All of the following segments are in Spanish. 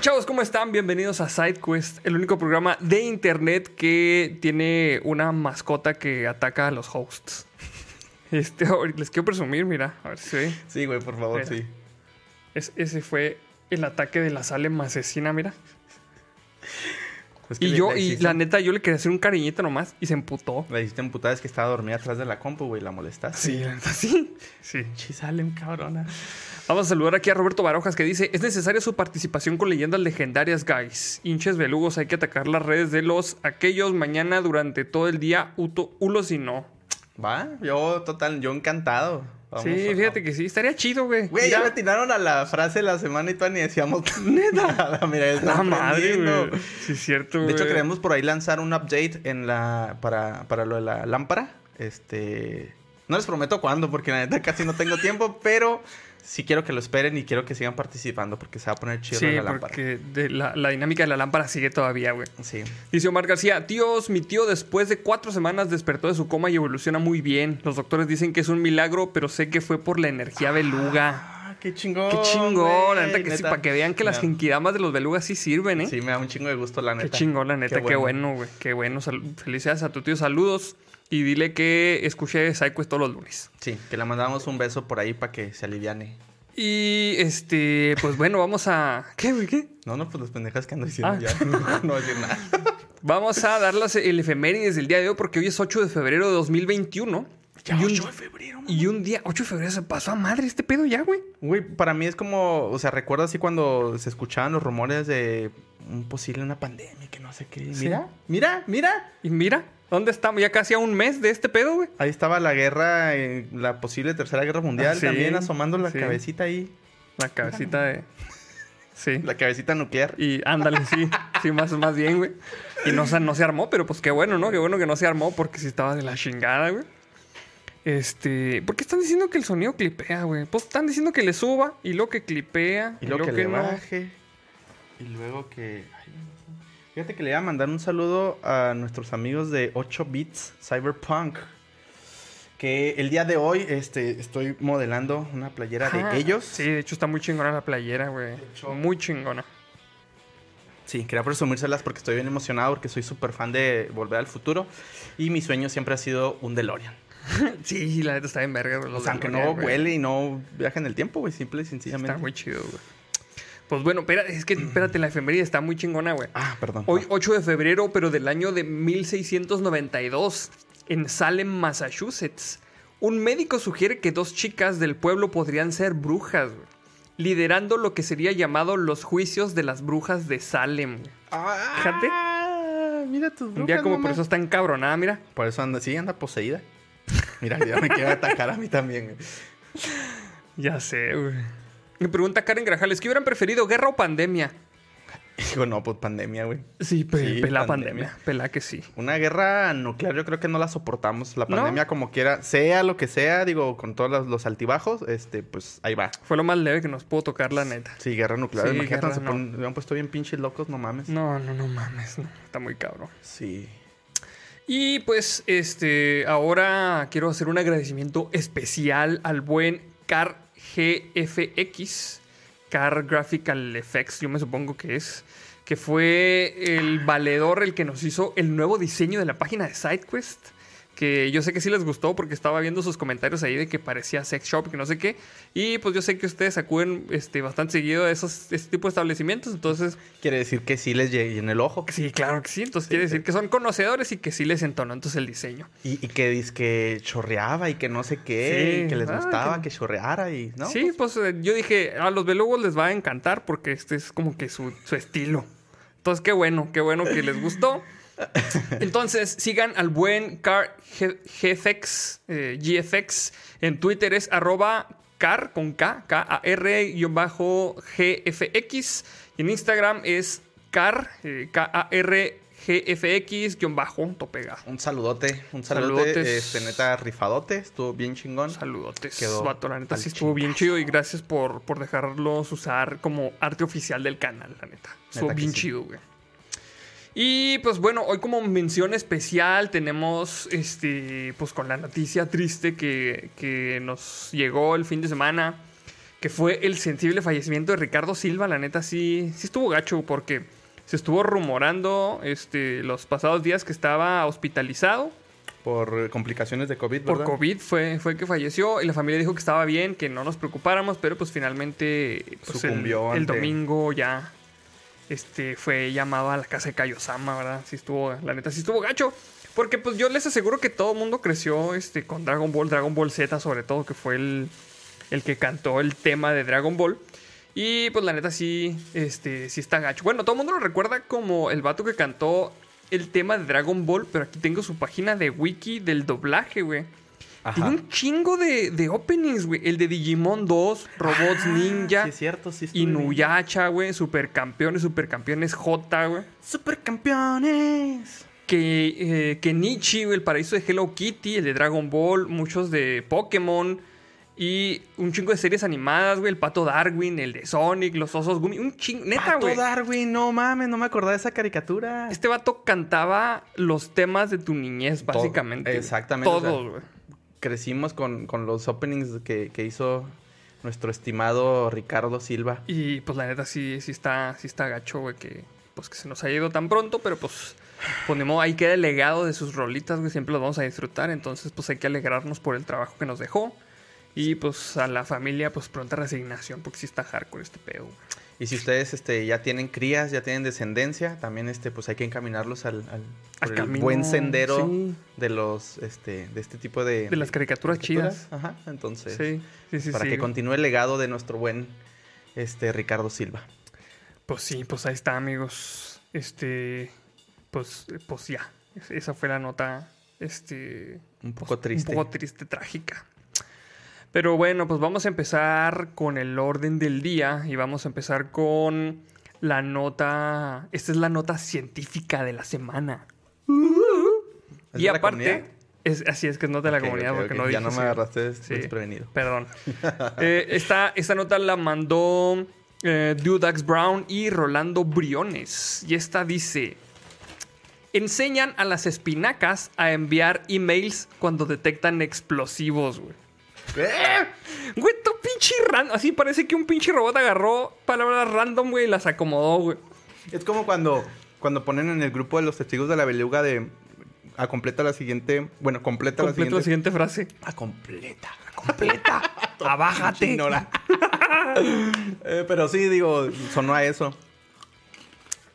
chavos? ¿Cómo están? Bienvenidos a SideQuest, el único programa de internet que tiene una mascota que ataca a los hosts. Este, les quiero presumir, mira, a ver si. Sí, güey, por favor, Mira. sí. Es- ese fue el ataque de la Salem asesina, mira. Y le- yo, le y la neta, yo le quería hacer un cariñito nomás y se emputó. La hiciste emputada es que estaba dormida atrás de la compu, güey, la molestaste. Sí, la neta, sí. Sí. Chisalem, cabrona. Vamos a saludar aquí a Roberto Barojas que dice: Es necesaria su participación con leyendas legendarias, guys. Hinches belugos, hay que atacar las redes de los aquellos mañana durante todo el día. Uto, ulos y no. Va, yo total, yo encantado. Vamos sí, fíjate que sí, estaría chido, güey. Güey, ya me tiraron a la frase de la semana y todavía ni decíamos nada. Mira, La está madre, güey. Sí, es cierto, De hecho, queremos por ahí lanzar un update en la para, para lo de la lámpara. Este. No les prometo cuándo, porque la neta casi no tengo tiempo, pero sí quiero que lo esperen y quiero que sigan participando porque se va a poner chido Sí, la lámpara. porque de la, la dinámica de la lámpara sigue todavía, güey. Sí. Dice Omar García, tíos, mi tío después de cuatro semanas despertó de su coma y evoluciona muy bien. Los doctores dicen que es un milagro, pero sé que fue por la energía beluga. Ah, qué chingón. Qué chingón, la neta que sí, para que vean que las genkidamas de los belugas sí sirven, ¿eh? Sí, me da un chingo de gusto, la Qué neta. chingón, la neta, qué bueno, güey. Qué bueno. Felicidades a tu tío, saludos. Y dile que escuché Psyquest todos los lunes. Sí, que le mandamos un beso por ahí para que se aliviane. Y este, pues bueno, vamos a. ¿Qué, güey? ¿Qué? No, no, pues las pendejas que ando diciendo Ah. ya. No, no voy a decir nada. Vamos a dar las, el efemérides del día de hoy porque hoy es 8 de febrero de 2021. Ya, y, un, 8 de febrero, mamá. y un día, 8 de febrero, se pasó a madre este pedo ya, güey. Güey, para mí es como, o sea, recuerdo así cuando se escuchaban los rumores de un posible una pandemia, que no sé qué. Sí. Mira, mira, mira. Y mira, ¿dónde estamos? Ya casi a un mes de este pedo, güey. Ahí estaba la guerra, eh, la posible tercera guerra mundial, Ah, sí, también asomando la sí. cabecita ahí, La cabecita de. Sí. la cabecita nuclear. Y ándale, sí, sí, más, más bien, güey. Y no, se- no se armó, pero pues qué bueno, ¿no? Qué bueno que no se armó porque sí estaba de la chingada, güey. Este, ¿por qué están diciendo que el sonido clipea, güey? Pues están diciendo que le suba y luego que clipea Y luego que, le no. baje. Y luego que. Fíjate que le iba a mandar un saludo a nuestros amigos de 8 Bits Cyberpunk. Que el día de hoy este, estoy modelando una playera de ellos. Sí, de hecho está muy chingona la playera, güey. hecho- Muy chingona. Sí, quería presumírselas porque estoy bien emocionado porque soy súper fan de Volver al Futuro. Y mi sueño siempre ha sido un DeLorean. Sí, la neta está en verga, güey. O sea, aunque no güey. huele y no viaje en el tiempo, güey. Simple y sencillamente. Está muy chido, güey. Pues bueno, espera, es que espérate, la efeméride está muy chingona, güey. Ah, perdón. Hoy, 8 de febrero, pero del año de 1692, en Salem, Massachusetts, un médico sugiere que dos chicas del pueblo podrían ser brujas, güey, liderando lo que sería llamado los juicios de las brujas de Salem. güey. Ah, Fíjate. Mira tus Un brujas, día como por eso está encabronada, mira. Por eso anda, sí, anda poseída. Mira, ya me quiere atacar a mí también. güey. Ya sé, güey. Me pregunta Karen Grajales, ¿qué hubieran preferido, guerra o pandemia? Digo, no, pues pandemia, güey. Sí, pe- Sí, pelá pandemia. pandemia. Pelá que sí. Una guerra nuclear yo creo que no la soportamos. La ¿No? pandemia como quiera, sea lo que sea, digo, con todos los, los altibajos, este, pues ahí va. Fue lo más leve que nos pudo tocar, la neta. Sí, guerra nuclear. Sí, Imagínate, guerra se no. se han puesto bien pinches locos, no mames. No, no, no mames, no. Está muy cabrón. Sí. Y pues, este, ahora quiero hacer un agradecimiento especial al buen Car GFX, Car Graphical Effects, yo me supongo que es, que fue el valedor el que nos hizo el nuevo diseño de la página de SideQuest. Que yo sé que sí les gustó porque estaba viendo sus comentarios ahí de que parecía sex shop, que no sé qué. Y pues yo sé que ustedes acuden este, bastante seguido a esos, ese tipo de establecimientos. Entonces, Quiere decir que sí les llegué en el ojo. sí, claro que sí. Entonces quiere decir que son conocedores y que sí les entonó entonces el diseño. Y, y que dice que chorreaba y que no sé qué, Sí. y que les Ah, gustaba que- que... chorreara y, ¿no? sí, pues eh, yo dije, a los belugos les va a encantar porque este es como que su, su estilo. Entonces, qué bueno, qué bueno que les gustó. Entonces, sigan al buen Car GFX, eh, GFX. En Twitter es arroba car con K, K-A-R guion bajo GFX. Y en Instagram es car, eh, K-A-R GFX guion bajo, topega. Un saludote, un saludote, Saludotes. este, neta, rifadote, estuvo bien chingón. Saludotes. Quedó vato, la neta sí estuvo bien chido y gracias por, por dejarlos usar como arte oficial del canal, la neta. Estuvo Neta bien sí. chido, güey. Y pues bueno, hoy como mención especial tenemos este, pues con la noticia triste que, que nos llegó el fin de semana, que fue el sensible fallecimiento de Ricardo Silva. La neta sí, sí estuvo gacho porque se estuvo rumorando este, los pasados días que estaba hospitalizado. Por complicaciones de COVID, ¿verdad? Por COVID fue, fue que falleció y la familia dijo que estaba bien, que no nos preocupáramos, pero pues finalmente pues, el, Sucumbió el ante- domingo ya este, fue llamado a la casa de Kaiosama, ¿verdad? Sí estuvo, la neta sí estuvo gacho. Porque pues yo les aseguro que todo el mundo creció este, con Dragon Ball, Dragon Ball Z sobre todo, que fue el, el que cantó el tema de Dragon Ball. Y pues la neta sí, este, sí está gacho. Bueno, todo el mundo lo recuerda como el vato que cantó el tema de Dragon Ball, pero aquí tengo su página de wiki del doblaje, güey. Tiene un chingo de, de openings, güey. El de Digimon 2, Robots Ah, Ninja, Sí, es cierto, sí. Inuyasha, güey, Supercampeones, Supercampeones J, güey. ¡Supercampeones! Que, eh, que Nichi, güey, el paraíso de Hello Kitty, el de Dragon Ball, muchos de Pokémon y un chingo de series animadas, güey. El pato Darwin, el de Sonic, los osos Gumi. Un chingo, neta, Pato güey. Darwin, no mames, no me acordaba de esa caricatura. Este vato cantaba los temas de tu niñez, Todo, básicamente. güey. exactamente, o sea, Todos, güey. Crecimos con, con los openings que, que hizo nuestro estimado Ricardo Silva. Y pues la neta sí, sí está, sí está gacho, güey, que pues que se nos ha ido tan pronto, pero pues ponemos ahí queda el legado de sus rolitas, güey, siempre los vamos a disfrutar, entonces pues hay que alegrarnos por el trabajo que nos dejó. Y pues a la familia, pues pronta resignación, porque sí está hardcore este pedo. güey. Y si ustedes este, ya tienen crías, ya tienen descendencia, también este, pues hay que encaminarlos al, al- por Al el camino, buen sendero sí. de los este, de este tipo de, De las caricaturas chidas. Ajá, entonces. Sí, sí, sí. para que continúe el legado de nuestro buen este, Ricardo Silva. Pues sí, pues ahí está, amigos. Este, pues, pues ya. Es- Esa fue la nota, este, Un poco pues, triste. Un poco triste, trágica. Pero bueno, pues vamos a empezar con el orden del día y vamos a empezar con la nota. Esta es la nota científica de la semana. ¿Es y de aparte, es, así es que es nota de la comunidad porque ok. no Ya dije no me agarraste Sí. desprevenido. Perdón. Eh, esta, esta nota la mandó eh, Dudax Brown y Rolando Briones. Y esta dice: Enseñan a las espinacas a enviar emails cuando detectan explosivos, güey. Güey, tu pinche random. Así parece que un pinche robot agarró palabras random, güey, y las acomodó, güey. Es como cuando, cuando ponen en el grupo de los testigos de la beluga de. A completa la siguiente. Bueno, completa la la siguiente. siguiente frase. A completa. Completa. Abájate. Eh, pero sí, digo, sonó a eso.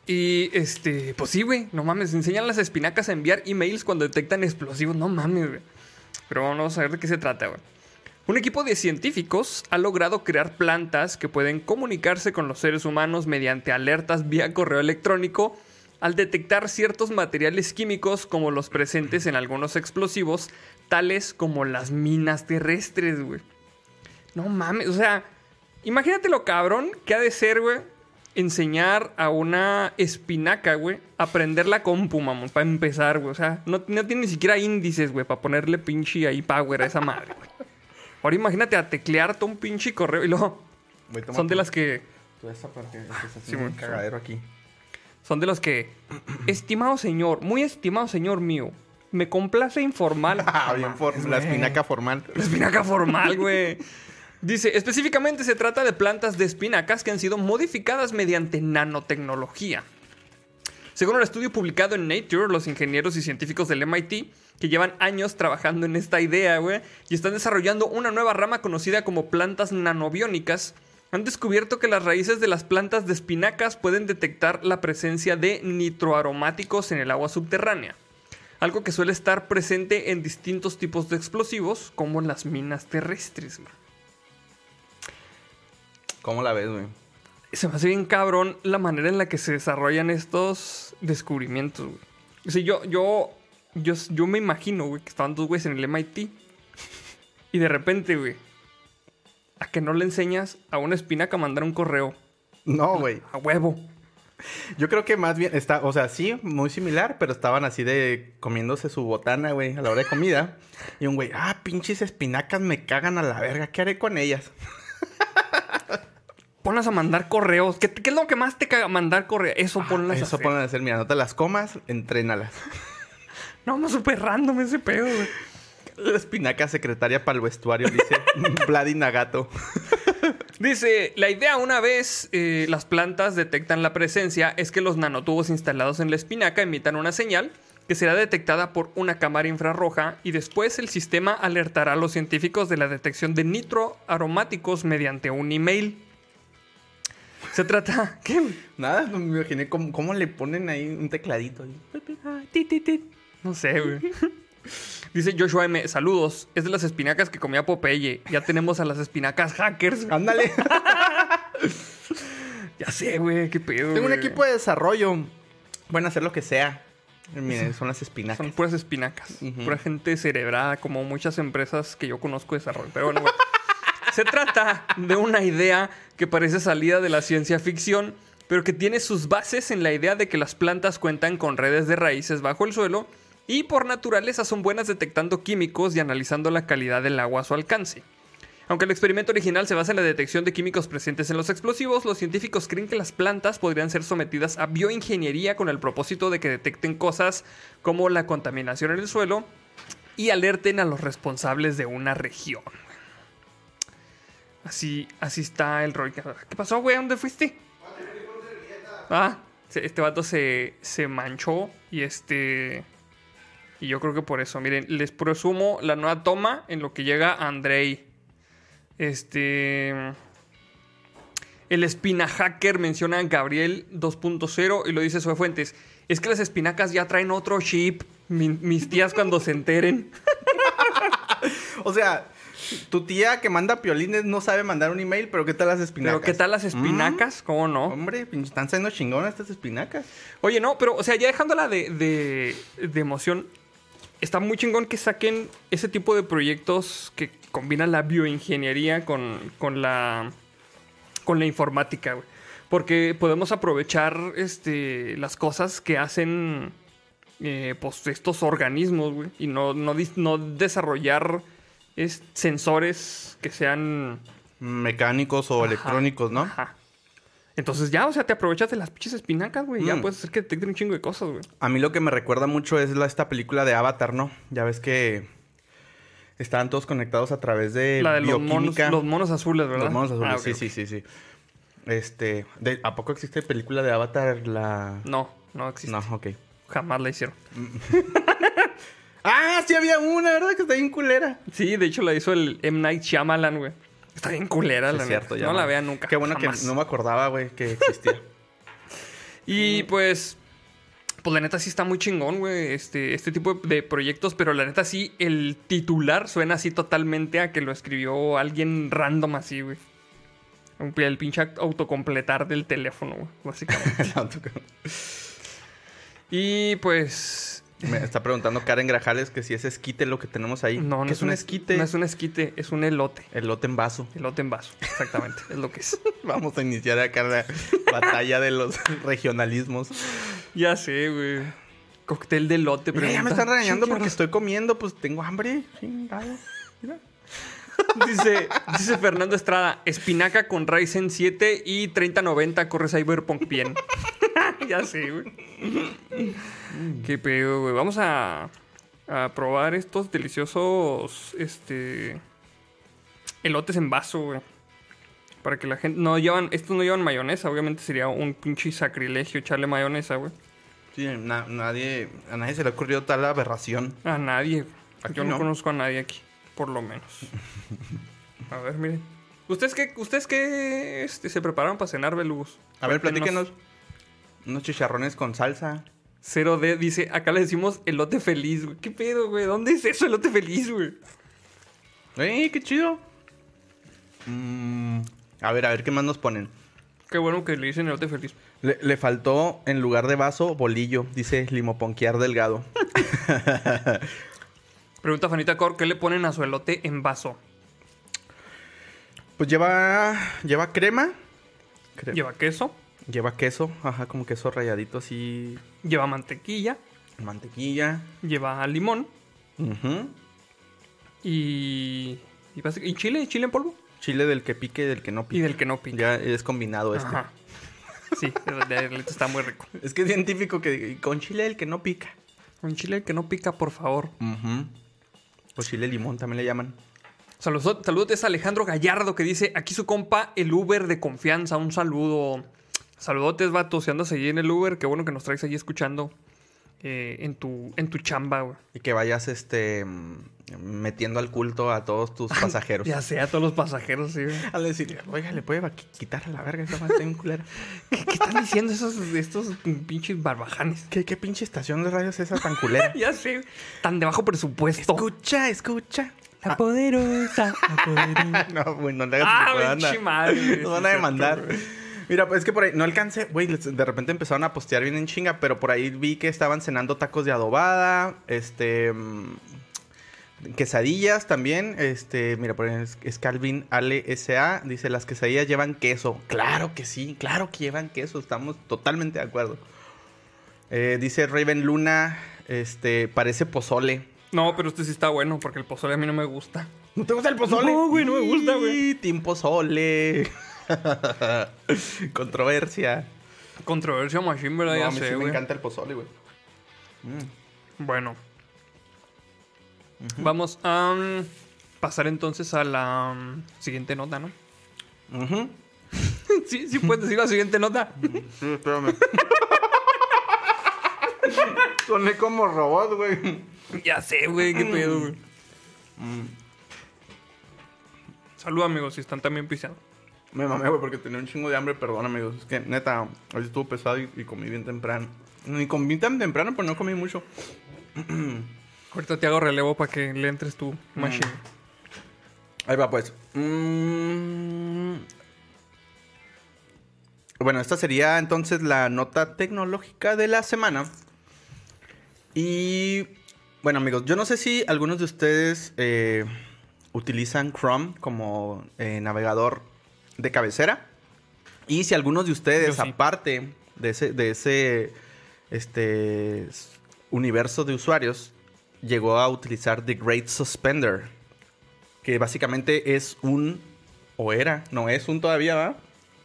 Y este, pues sí, güey, no mames, enseñan a las espinacas a enviar emails cuando detectan explosivos, no mames, güey. Pero vamos a ver de qué se trata, güey. Un equipo de científicos ha logrado crear plantas que pueden comunicarse con los seres humanos mediante alertas vía correo electrónico al detectar ciertos materiales químicos como los presentes en algunos explosivos, tales como las minas terrestres, güey. No mames, o sea, imagínate lo cabrón que ha de ser, güey, enseñar a una espinaca, güey, a aprender la compu, mamón, para empezar, güey. O sea, no, no tiene ni siquiera índices, güey, para ponerle pinche ahí power a esa madre, güey. Ahora imagínate a teclearte un pinche correo y luego son de las que esa estás sí, un cagadero aquí. son de los que estimado señor, muy estimado señor mío, me complace informar. Ah, bien for- la espinaca formal. La espinaca formal, güey. Dice, específicamente se trata de plantas de espinacas que han sido modificadas mediante nanotecnología. Según un estudio publicado en Nature, los ingenieros y científicos del MIT, que llevan años trabajando en esta idea, y están desarrollando una nueva rama conocida como plantas nanobiónicas, han descubierto que las raíces de las plantas de espinacas pueden detectar la presencia de nitroaromáticos en el agua subterránea algo que suele estar presente en distintos tipos de explosivos, como en las minas terrestres. ¿Cómo la ves, güey? Se me hace bien cabrón la manera en la que se desarrollan estos descubrimientos. güey. O sea, yo, yo, yo, yo me imagino, güey, que estaban dos güeyes en el MIT y de repente, güey, a que no le enseñas a una espinaca a mandar un correo No, güey. a huevo. Yo creo que más bien está, o sea, sí, muy similar, pero estaban así de comiéndose su botana, güey, a la hora de comida. Y un güey, ah, pinches espinacas me cagan a la verga, ¿qué haré con ellas? Ponlas a mandar correos. ¿Qué, qué es lo que más te caga? Mandar correos. Eso ponlas a Eso hacer. ponen a hacer, mira, no te las comas, entrénalas. No, no, súper random ese pedo, güey. La espinaca secretaria para el vestuario, dice Vladi Nagato. Dice, la idea una vez eh, las plantas detectan la presencia es que los nanotubos instalados en la espinaca emitan una señal que será detectada por una cámara infrarroja y después el sistema alertará a los científicos de la detección de nitroaromáticos mediante un email. Se trata... ¿Qué? Nada, me imaginé cómo, cómo le ponen ahí un tecladito. ahí. Ah. No sé, güey. Dice Joshua M. Saludos. Es de las espinacas que comía Popeye. Ya tenemos a las espinacas hackers. Ándale. Ya sé, güey. Qué pedo. Tengo un equipo de desarrollo. Pueden hacer lo que sea. Miren, son las espinacas. Son puras espinacas. Ujú. Pura gente cerebrada, como muchas empresas que yo conozco de desarrollo. Pero bueno, güey. Se trata de una idea que parece salida de la ciencia ficción, pero que tiene sus bases en la idea de que las plantas cuentan con redes de raíces bajo el suelo y por naturaleza son buenas detectando químicos y analizando la calidad del agua a su alcance. Aunque el experimento original se basa en la detección de químicos presentes en los explosivos, los científicos creen que las plantas podrían ser sometidas a bioingeniería con el propósito de que detecten cosas como la contaminación en el suelo y alerten a los responsables de una región. Así, así está el rol. ¿Qué pasó, güey? ¿Dónde fuiste? Ah, este vato se, se manchó y este... Y yo creo que por eso, miren, les presumo la nueva toma en lo que llega Andrei. Este... El espina hacker menciona a Gabriel 2.0 y lo dice Sue Fuentes. Es que las espinacas ya traen otro chip. Mi- mis tías cuando se enteren. O sea, tu tía que manda piolines no sabe mandar un email, pero ¿qué tal las espinacas? Pero ¿qué tal las espinacas? ¿Cómo no? Hombre, están saliendo chingonas estas espinacas. Oye, no, pero, o sea, ya dejándola de, de, de emoción, está muy chingón que saquen ese tipo de proyectos que combinan la bioingeniería con, con la con la informática, güey. Porque podemos aprovechar este, las cosas que hacen eh, pues, estos organismos, güey. Y no, no, no desarrollar es- sensores que sean... Mecánicos o Ajá, electrónicos, ¿no? Ajá. Entonces ya, o sea, te aprovechas de las pinches espinacas, güey. Ya Mm. puedes hacer que detecten un chingo de cosas, güey. A mí lo que me recuerda mucho es la, esta película de Avatar, ¿no? Ya ves que estaban todos conectados a través de La de los monos, los monos azules, ¿verdad? Los monos azules, Ah, ok, sí, sí, sí, sí. Este, de- ¿a poco existe película de Avatar la...? No, no existe. No, ok. Jamás la hicieron. Ah, sí había una, ¿verdad? Que está bien culera. Sí, de hecho la hizo el M. Night Shyamalan, güey. Está bien culera, Sí, la es cierto, ya. No la vean nunca. Qué bueno jamás. que no me acordaba, güey, que existía. Y pues, pues la neta sí está muy chingón, güey, este, este tipo de proyectos, pero la neta sí, el titular suena así totalmente a que lo escribió alguien random así, güey. El pinche autocompletar del teléfono, güey, básicamente. y pues... me está preguntando Karen Grajales que si es esquite lo que tenemos ahí. No, no ¿Qué es un es- esquite? No es un esquite, es un elote. Elote en vaso. Elote en vaso, exactamente, es lo que es. Vamos a iniciar acá la batalla de los regionalismos. Ya sé, güey. Cóctel de elote, Mira, ya me están regañando porque estoy comiendo, pues tengo hambre. Chingado. Mira. Dice, dice Fernando Estrada, espinaca con Ryzen 7 y 3090 corre Cyberpunk bien. Ya sé, güey. Qué pedo, güey. Vamos a, a probar estos deliciosos este elotes en vaso, güey. Para que la gente no llevan, estos no llevan mayonesa, obviamente sería un pinche sacrilegio echarle mayonesa, güey. Sí, na- nadie, a nadie se le ha ocurrido tal aberración. A nadie. Aquí Yo no, no. conozco a nadie aquí, por lo menos. A ver, miren. ¿Ustedes qué, ustedes qué este, se prepararon para cenar, belugos? A ver, platíquenos. Unos chicharrones con salsa. 0D dice, acá le decimos elote feliz, güey. ¿Qué pedo, güey? ¿Dónde es eso, elote feliz, güey? ¡Ey, qué chido! Mm, a ver, a ver, ¿qué más nos ponen? Qué bueno que le dicen elote feliz. Le, le faltó, en lugar de vaso, bolillo, dice Limoponquear Delgado. Pregunta Fanita Cor, ¿qué le ponen a su elote en vaso? Pues lleva, lleva crema. Cre- Lleva queso, Lleva queso, ajá, como queso rayadito así, lleva mantequilla, mantequilla. lleva limón Ujú. y... Y, ¿y chile, chile en polvo. Chile del que pique y del que no Y pique. del que no pica. Ya es combinado este. Ajá. Sí, el está muy rico. Es que es científico que con chile del que no pica. Un chile que no pica, por favor. Ujú. O chile limón también le llaman. Saludos, saludos a Alejandro Gallardo que dice, aquí su compa, el Uber de confianza. Un saludo. Saludotes, vato. Si andas allí en el Uber, qué bueno que nos traes allí escuchando eh, en, tu, en tu chamba, güey. Y que vayas este metiendo al culto a todos tus pasajeros. Ya sea a todos los pasajeros, sí, güey. Al decir, oiga, le puede qui- quitar a la verga esa madre, bien culera. ¿Qué, qué están diciendo esos, estos pinches barbajanes? ¿Qué, ¿Qué pinche estación de radio es esa tan culera? Ya sé, tan de bajo presupuesto. escucha, escucha. La poderosa, la poderosa. No, güey, no le hagas Ah, pinche madre, Nos van a demandar. cierto. Mira, pues es que por ahí no alcancé, güey, de repente empezaron a postear bien en chinga, pero por ahí vi que estaban cenando tacos de adobada, este mm, quesadillas también, este, mira, por ahí es, es Calvin Ale SA, dice, las quesadillas llevan queso. Claro que sí, claro que llevan queso, estamos totalmente de acuerdo. Eh, dice Raven Luna, este, parece pozole. No, pero este sí está bueno porque el pozole a mí no me gusta. ¿No te gusta el pozole? No, güey, no me gusta, güey. Team pozole. Controversia. Controversia machine, ¿verdad? No, ya a mí sé, sí me güey. encanta el pozole, güey. Bueno. Vamos a mm, pasar entonces a la mm, siguiente nota, ¿no? Ujú. sí, sí puedes decir la siguiente nota. Sí, espérame. Soné como robot, güey. ya sé, güey, qué pedo, güey. Salud, amigos, si están también piseando. Me mamé, güey, porque tenía un chingo de hambre, perdón, amigos. Es que, neta, hoy estuvo pesado y, y comí bien temprano. Ni comí tan temprano, pero no comí mucho. Ahorita te hago relevo para que le entres tu machine. Ahí va, pues. Mm. Bueno, esta sería entonces la nota tecnológica de la semana. Y bueno, amigos, yo no sé si algunos de ustedes eh, utilizan Chrome como eh, navegador de cabecera. Y si algunos de ustedes, sí. aparte de ese, de ese este, universo de usuarios, llegó a utilizar The Great Suspender. Que básicamente es un. O era, no es un todavía, ¿va?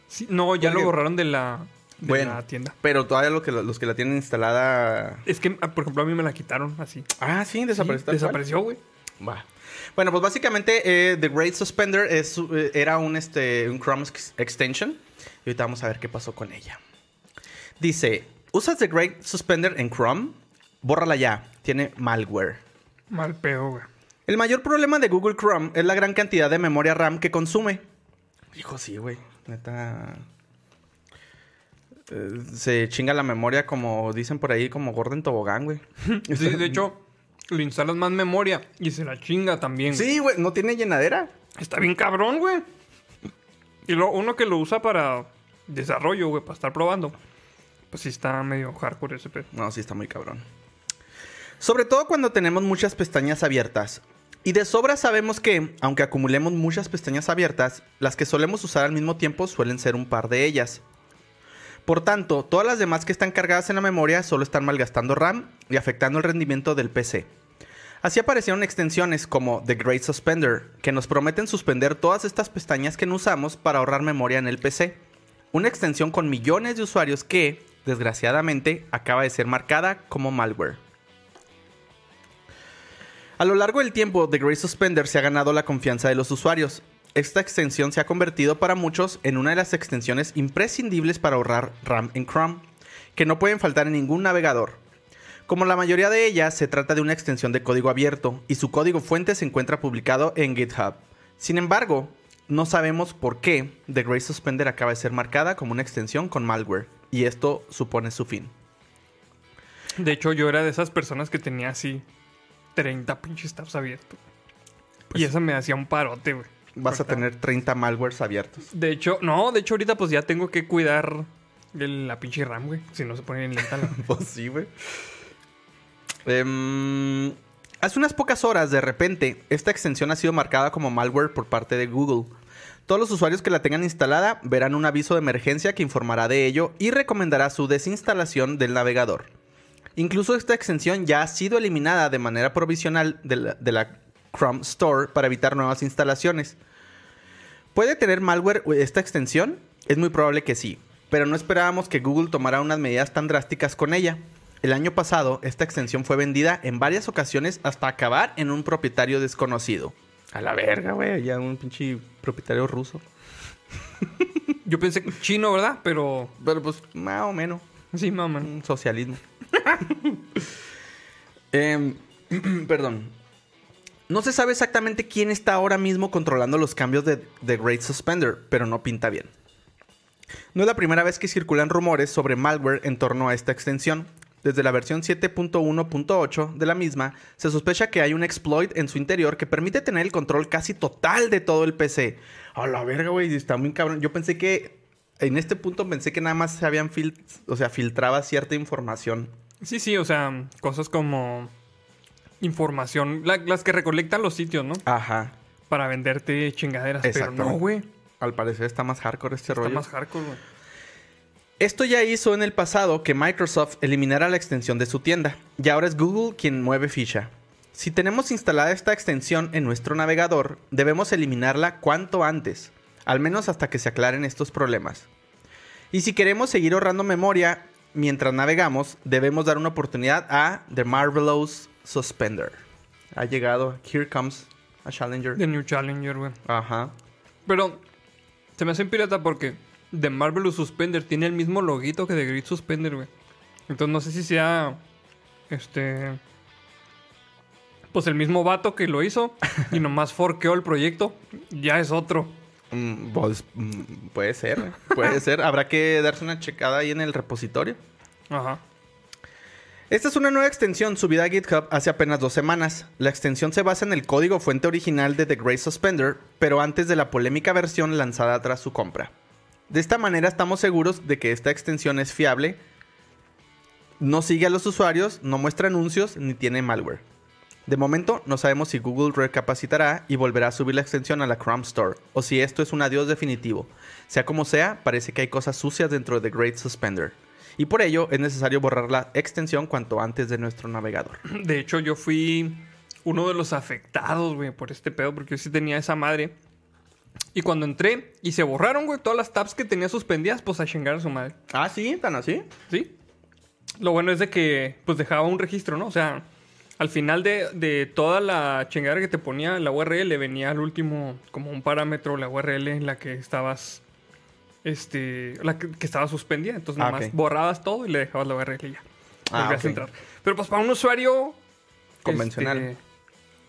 Sí, no, ya lo borraron de la, de Bueno. la tienda. Pero todavía lo que, los que la tienen instalada. Es que, ah, por ejemplo, a mí me la quitaron así. Ah, sí, Sí, desapareció. cual. desapareció, güey. Va. Bueno, pues básicamente eh, The Great Suspender es, eh, era un, este, un Chrome ex- extension. Y ahorita vamos a ver qué pasó con ella. Dice, ¿usas The Great Suspender en Chrome? Bórrala ya, tiene malware. Mal pedo, güey. El mayor problema de Google Chrome es la gran cantidad de memoria RAM que consume. Hijo, sí, güey. Neta. eh, se chinga la memoria como dicen por ahí, como Gordon Tobogán, güey. Sí, de hecho, le instalas más memoria y se la chinga también. Sí, güey, no tiene llenadera. Está bien cabrón, güey. Y lo, uno que lo usa para desarrollo, güey, para estar probando. Pues sí está medio hardcore ese pedo. No, sí está muy cabrón. Sobre todo cuando tenemos muchas pestañas abiertas. Y de sobra sabemos que, aunque acumulemos muchas pestañas abiertas, las que solemos usar al mismo tiempo suelen ser un par de ellas. Por tanto, todas las demás que están cargadas en la memoria solo están malgastando RAM y afectando el rendimiento del PC. Así aparecieron extensiones como The Great Suspender, que nos prometen suspender todas estas pestañas que no usamos para ahorrar memoria en el PC. Una extensión con millones de usuarios que, desgraciadamente, acaba de ser marcada como malware. A lo largo del tiempo, The Great Suspender se ha ganado la confianza de los usuarios. Esta extensión se ha convertido para muchos en una de las extensiones imprescindibles para ahorrar RAM en Chrome, que no pueden faltar en ningún navegador. Como la mayoría de ellas, se trata de una extensión de código abierto y su código fuente se encuentra publicado en GitHub. Sin embargo, no sabemos por qué The Great Suspender acaba de ser marcada como una extensión con malware, y esto supone su fin. De hecho, yo era de esas personas que tenía así 30 pinches tabs abiertos. y eso me hacía un parote, güey. Vas a tener 30 malwares abiertos. De hecho, no, de hecho ahorita pues ya tengo que cuidar el- la pinche RAM, güey. Si no se pone bien lenta la... Pues sí, güey. Em, hace unas pocas horas, de repente, esta extensión ha sido marcada como malware por parte de Google. Todos los usuarios que la tengan instalada verán un aviso de emergencia que informará de ello y recomendará su desinstalación del navegador. Incluso esta extensión ya ha sido eliminada de manera provisional de la, de la Chrome Store para evitar nuevas instalaciones. ¿Puede tener malware esta extensión? Es muy probable que sí, pero no esperábamos que Google tomara unas medidas tan drásticas con ella. El año pasado, esta extensión fue vendida en varias ocasiones hasta acabar en un propietario desconocido. A la verga, güey. Ya un pinche propietario ruso. Yo pensé que chino, ¿verdad? Pero Pero pues, más o menos. sí, mamá. Un socialismo. Em, perdón. No se sabe exactamente quién está ahora mismo controlando los cambios de The Great Suspender, pero no pinta bien. No es la primera vez que circulan rumores sobre malware en torno a esta extensión. Desde la versión 7.1.8 de la misma, se sospecha que hay un exploit en su interior que permite tener el control casi total de todo el PC. A la verga, güey, está muy cabrón. Yo pensé que en este punto pensé que nada más se habían fil o sea, filtraba cierta información. Sí, sí, o sea, cosas como información, la- las que recolectan los sitios, ¿no? Ajá. Para venderte chingaderas. Pero no, güey. Al parecer está más hardcore este Está rollo. más hardcore, güey. Esto ya hizo en el pasado que Microsoft eliminara la extensión de su tienda, y ahora es Google quien mueve ficha. Si tenemos instalada esta extensión en nuestro navegador, debemos eliminarla cuanto antes, al menos hasta que se aclaren estos problemas. Y si queremos seguir ahorrando memoria mientras navegamos, debemos dar una oportunidad a The Marvelous Suspender. Ha llegado, here comes a Challenger. The New Challenger, güey. Ajá. Pero se me hace pirata porque The Marvelous Suspender tiene el mismo loguito que The Great Suspender, güey. Entonces no sé si sea. Este. Pues el mismo vato que lo hizo y nomás forqueó el proyecto. Ya es otro. Mm, pues, mm, puede ser, puede ser. Habrá que darse una checada ahí en el repositorio. Ajá. Esta es una nueva extensión subida a GitHub hace apenas dos semanas. La extensión se basa en el código fuente original de The Great Suspender, pero antes de la polémica versión lanzada tras su compra. De esta manera estamos seguros de que esta extensión es fiable, no sigue a los usuarios, no muestra anuncios ni tiene malware. De momento no sabemos si Google recapacitará y volverá a subir la extensión a la Chrome Store, o si esto es un adiós definitivo. Sea como sea, parece que hay cosas sucias dentro de Great Suspender. Y por ello es necesario borrar la extensión cuanto antes de nuestro navegador. De hecho, yo fui uno de los afectados, por este pedo, porque yo sí tenía esa madre. Y cuando entré y se borraron, güey, todas las tabs que tenía suspendidas, pues a chingar a su madre. Ah, sí, tan así. ¿Sí? Lo bueno es de que, pues dejaba un registro, ¿no? O sea, al final de, de toda la chingadera que te ponía la URL, venía al último, como un parámetro, la URL en la que estabas, este, la que, que estaba suspendida. Entonces, Ah, nada más borrabas todo y le dejabas la URL y ya. Ah, Volvías ok. a entrar. Pero pues para un usuario... Convencional. este,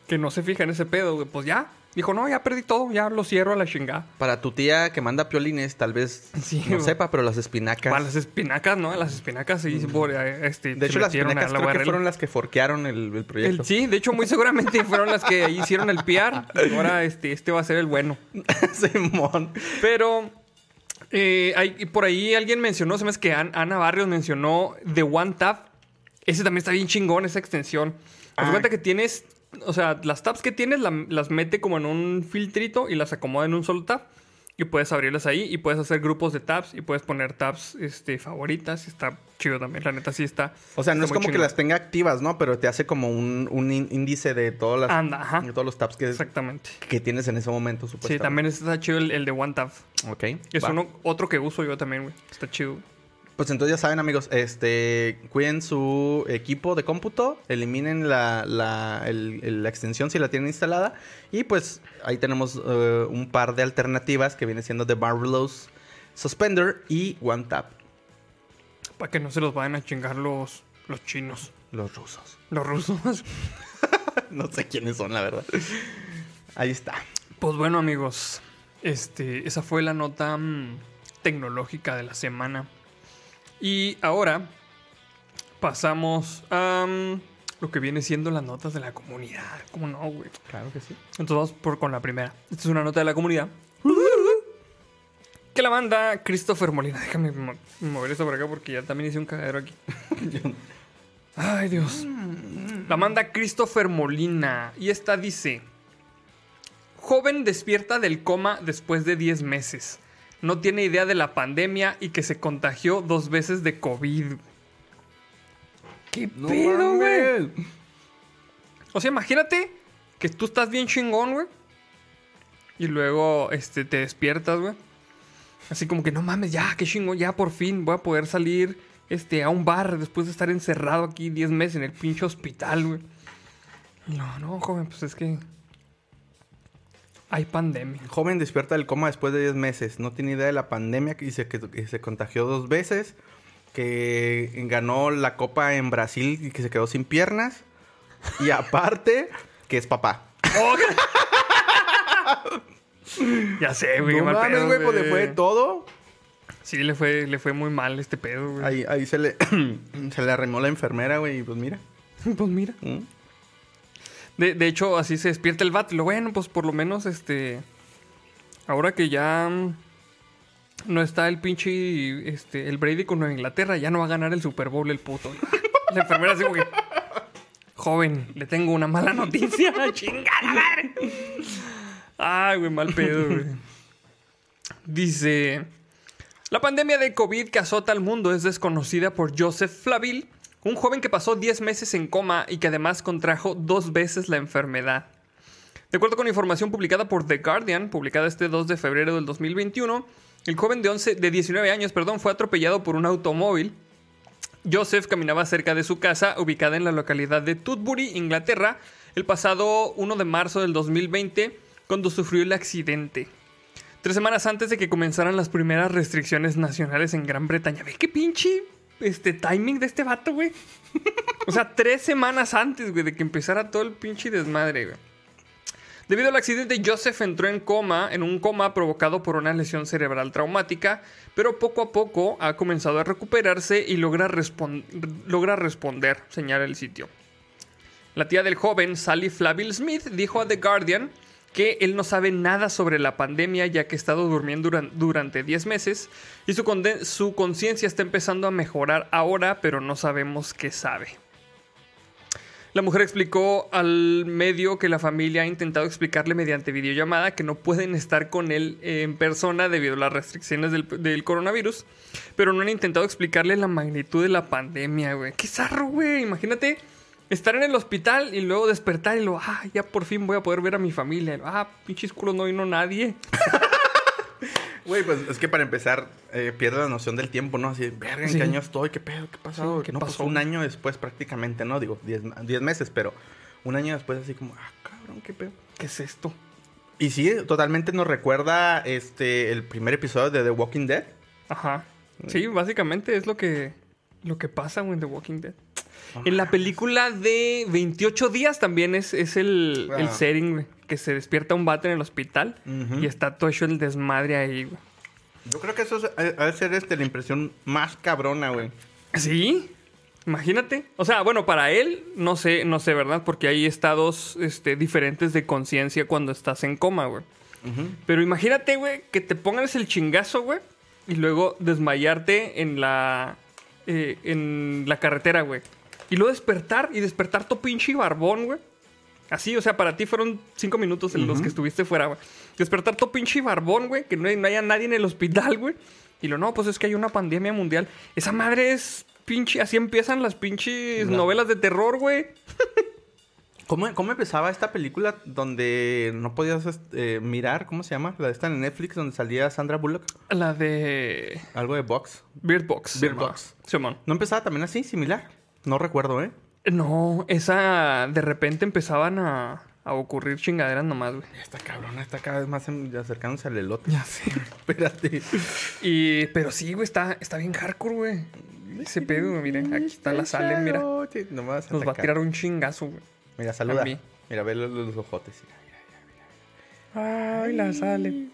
que no se fija en ese pedo, güey, pues ya. Dijo, no, ya perdí todo, ya lo cierro a la chingada. Para tu tía que manda piolines, tal vez Sí, no sepa, pero las espinacas. Para las espinacas, ¿no? Las espinacas sí, por, eh, este, de hecho, las espinacas la creo que fueron las que forquearon el, el proyecto. El- sí, de hecho, muy seguramente fueron las que hicieron el PR. Ahora este, este va a ser el bueno. Simón. Pero eh, hay, por ahí alguien mencionó, se me hace que An- Ana Barrios mencionó The One Tab. Ese también está bien chingón, esa extensión. Haz Ah. cuenta que tienes, o sea, las tabs que tienes la- las mete como en un filtrito y las acomoda en un solo tab. Y puedes abrirlas ahí y puedes hacer grupos de tabs y puedes poner tabs este, favoritas. Está chido también, la neta sí está. O sea, no es como que las tenga activas, ¿no? Pero te hace como un, un ín- índice de todas las, Anda, ajá. de todos los tabs que, Exactamente. que tienes en ese momento, Sí, también está chido el, el de One Tab. Ok. Es uno, otro que uso yo también, güey. Está chido. Pues entonces ya saben, amigos, este, cuiden su equipo de cómputo, eliminen la, la, el- el- la extensión si la tienen instalada. Y pues ahí tenemos eh, un par de alternativas que viene siendo The Marvelous Suspender y OneTap, Para que no se los vayan a chingar los, los chinos. los rusos. Los rusos. no sé quiénes son, la verdad. Ahí está. Pues bueno, amigos. Este, esa fue la nota mm, tecnológica de la semana. Y ahora pasamos a mm, lo que viene siendo las notas de la comunidad. ¿Cómo no, güey? Claro que sí. Entonces vamos por, con la primera. Esta es una nota de la comunidad. Que la manda Christopher Molina. Déjame mo- mover esto por acá porque ya también hice un cagadero aquí. Ay, Dios. La manda Christopher Molina. Y esta dice: Joven despierta del coma después de 10 meses. No tiene idea de la pandemia y que se contagió dos veces de COVID. ¿Qué pedo, güey? O sea, imagínate que tú estás bien chingón, güey. Y luego este, te despiertas, güey. Así como que no mames, ya, qué chingón, ya por fin voy a poder salir este, a un bar después de estar encerrado aquí 10 meses en el pinche hospital, güey. No, no, joven, pues es que. Hay pandemia. Joven despierta del coma después de 10 meses. No tiene idea de la pandemia y se, que, que se contagió dos veces. Que ganó la copa en Brasil y que se quedó sin piernas. Y aparte, que es papá. ya sé, güey. No mal mames, pedo, güey, pues le fue todo. Sí, le fue, le fue muy mal este pedo, güey. Ahí, ahí se le se le arrimó la enfermera, güey, y pues mira. Pues mira. ¿Mm? De, de hecho, así se despierta el. Y lo bueno, pues por lo menos, este. Ahora que ya mm, no está el pinche. Este, el Brady con Nueva Inglaterra, ya no va a ganar el Super Bowl el puto. La enfermera así como que. Joven, le tengo una mala noticia. Chingada madre. Ay, güey, mal pedo, güey. Dice. La pandemia de COVID que azota al mundo es desconocida por Joseph Flaville, un joven que pasó 10 meses en coma y que además contrajo dos veces la enfermedad. De acuerdo con información publicada por The Guardian, publicada este 2 de febrero del 2021, el joven de, 11, de 19 años perdón, fue atropellado por un automóvil. Joseph caminaba cerca de su casa, ubicada en la localidad de Tutbury, Inglaterra, el pasado 1 de marzo del 2020, cuando sufrió el accidente. Tres semanas antes de que comenzaran las primeras restricciones nacionales en Gran Bretaña. ¿Ve qué pinche este, timing de este vato, güey? o sea, tres semanas antes, güey, de que empezara todo el pinche desmadre, güey. Debido al accidente, Joseph entró en coma, en un coma provocado por una lesión cerebral traumática, pero poco a poco ha comenzado a recuperarse y logra, respon responder, señala el sitio. La tía del joven, Sally Flaville Smith, dijo a The Guardian que él no sabe nada sobre la pandemia ya que ha estado durmiendo duran durante 10 meses y su, conciencia está empezando a mejorar ahora, pero no sabemos qué sabe. La mujer explicó al medio que la familia ha intentado explicarle mediante videollamada que no pueden estar con él en persona debido a las restricciones del, del coronavirus, pero no han intentado explicarle la magnitud de la pandemia, güey. Qué zarro, güey. Imagínate estar en el hospital y luego despertar y luego, ah, ya por fin voy a poder ver a mi familia. Ah, pinches culos, no vino nadie. Güey, pues es que para empezar, eh, pierde la noción del tiempo, ¿no? Así, verga, ¿en Sí. qué año estoy? ¿Qué pedo? ¿Qué pasó? Sí, ¿qué no, pues pasó? un año después prácticamente, ¿no? Digo, 10 meses, pero un año después así como, ah, cabrón, ¿qué pedo? ¿Qué es esto? Y sí, totalmente nos recuerda este el primer episodio de The Walking Dead. Ajá. Sí, básicamente es lo que, lo que pasa en The Walking Dead. En la película de 28 días también es, es el, el Ah. setting, güey. Que se despierta un vato en el hospital y está todo hecho el desmadre ahí, güey. Yo creo que eso es- ha ha de ser este, la impresión más cabrona, güey. Sí, imagínate. O sea, bueno, para él, no sé, no sé, ¿verdad? Porque hay estados este, diferentes de conciencia cuando estás en coma, güey. Pero imagínate, güey, que te pongas el chingazo, güey, y luego desmayarte en la, eh, en la carretera, güey. Y luego despertar y despertar tu pinche barbón, güey. Así, o sea, para ti fueron cinco minutos en los que estuviste fuera, güey. Despertar tu pinche barbón, güey, que no, hay- no haya nadie en el hospital, güey. Y lo no, pues es que hay una pandemia mundial. Esa madre es pinche, así empiezan las pinches No. novelas de terror, güey. ¿Cómo, ¿Cómo empezaba esta película donde no podías este, mirar? ¿Cómo se llama? La de esta en Netflix donde salía Sandra Bullock. La de Algo de Box. Beard Box. Beard. Box. Simón. ¿No empezaba también así, similar? No recuerdo, ¿eh? No, esa de repente empezaban a, a ocurrir chingaderas nomás, güey. Esta cabrona está cada vez más en- acercándose al elote. Ya sé. Espérate. Y, pero sí, güey, está, está bien hardcore, güey. Ese pedo, güey, miren, aquí está la Salem, mira. Sí, no me vas a Nos va a atacar. tirar un chingazo, güey. Mira, saluda. a mí. Mira, ve los, los ojotes. Mira, mira. Ay, la Salem.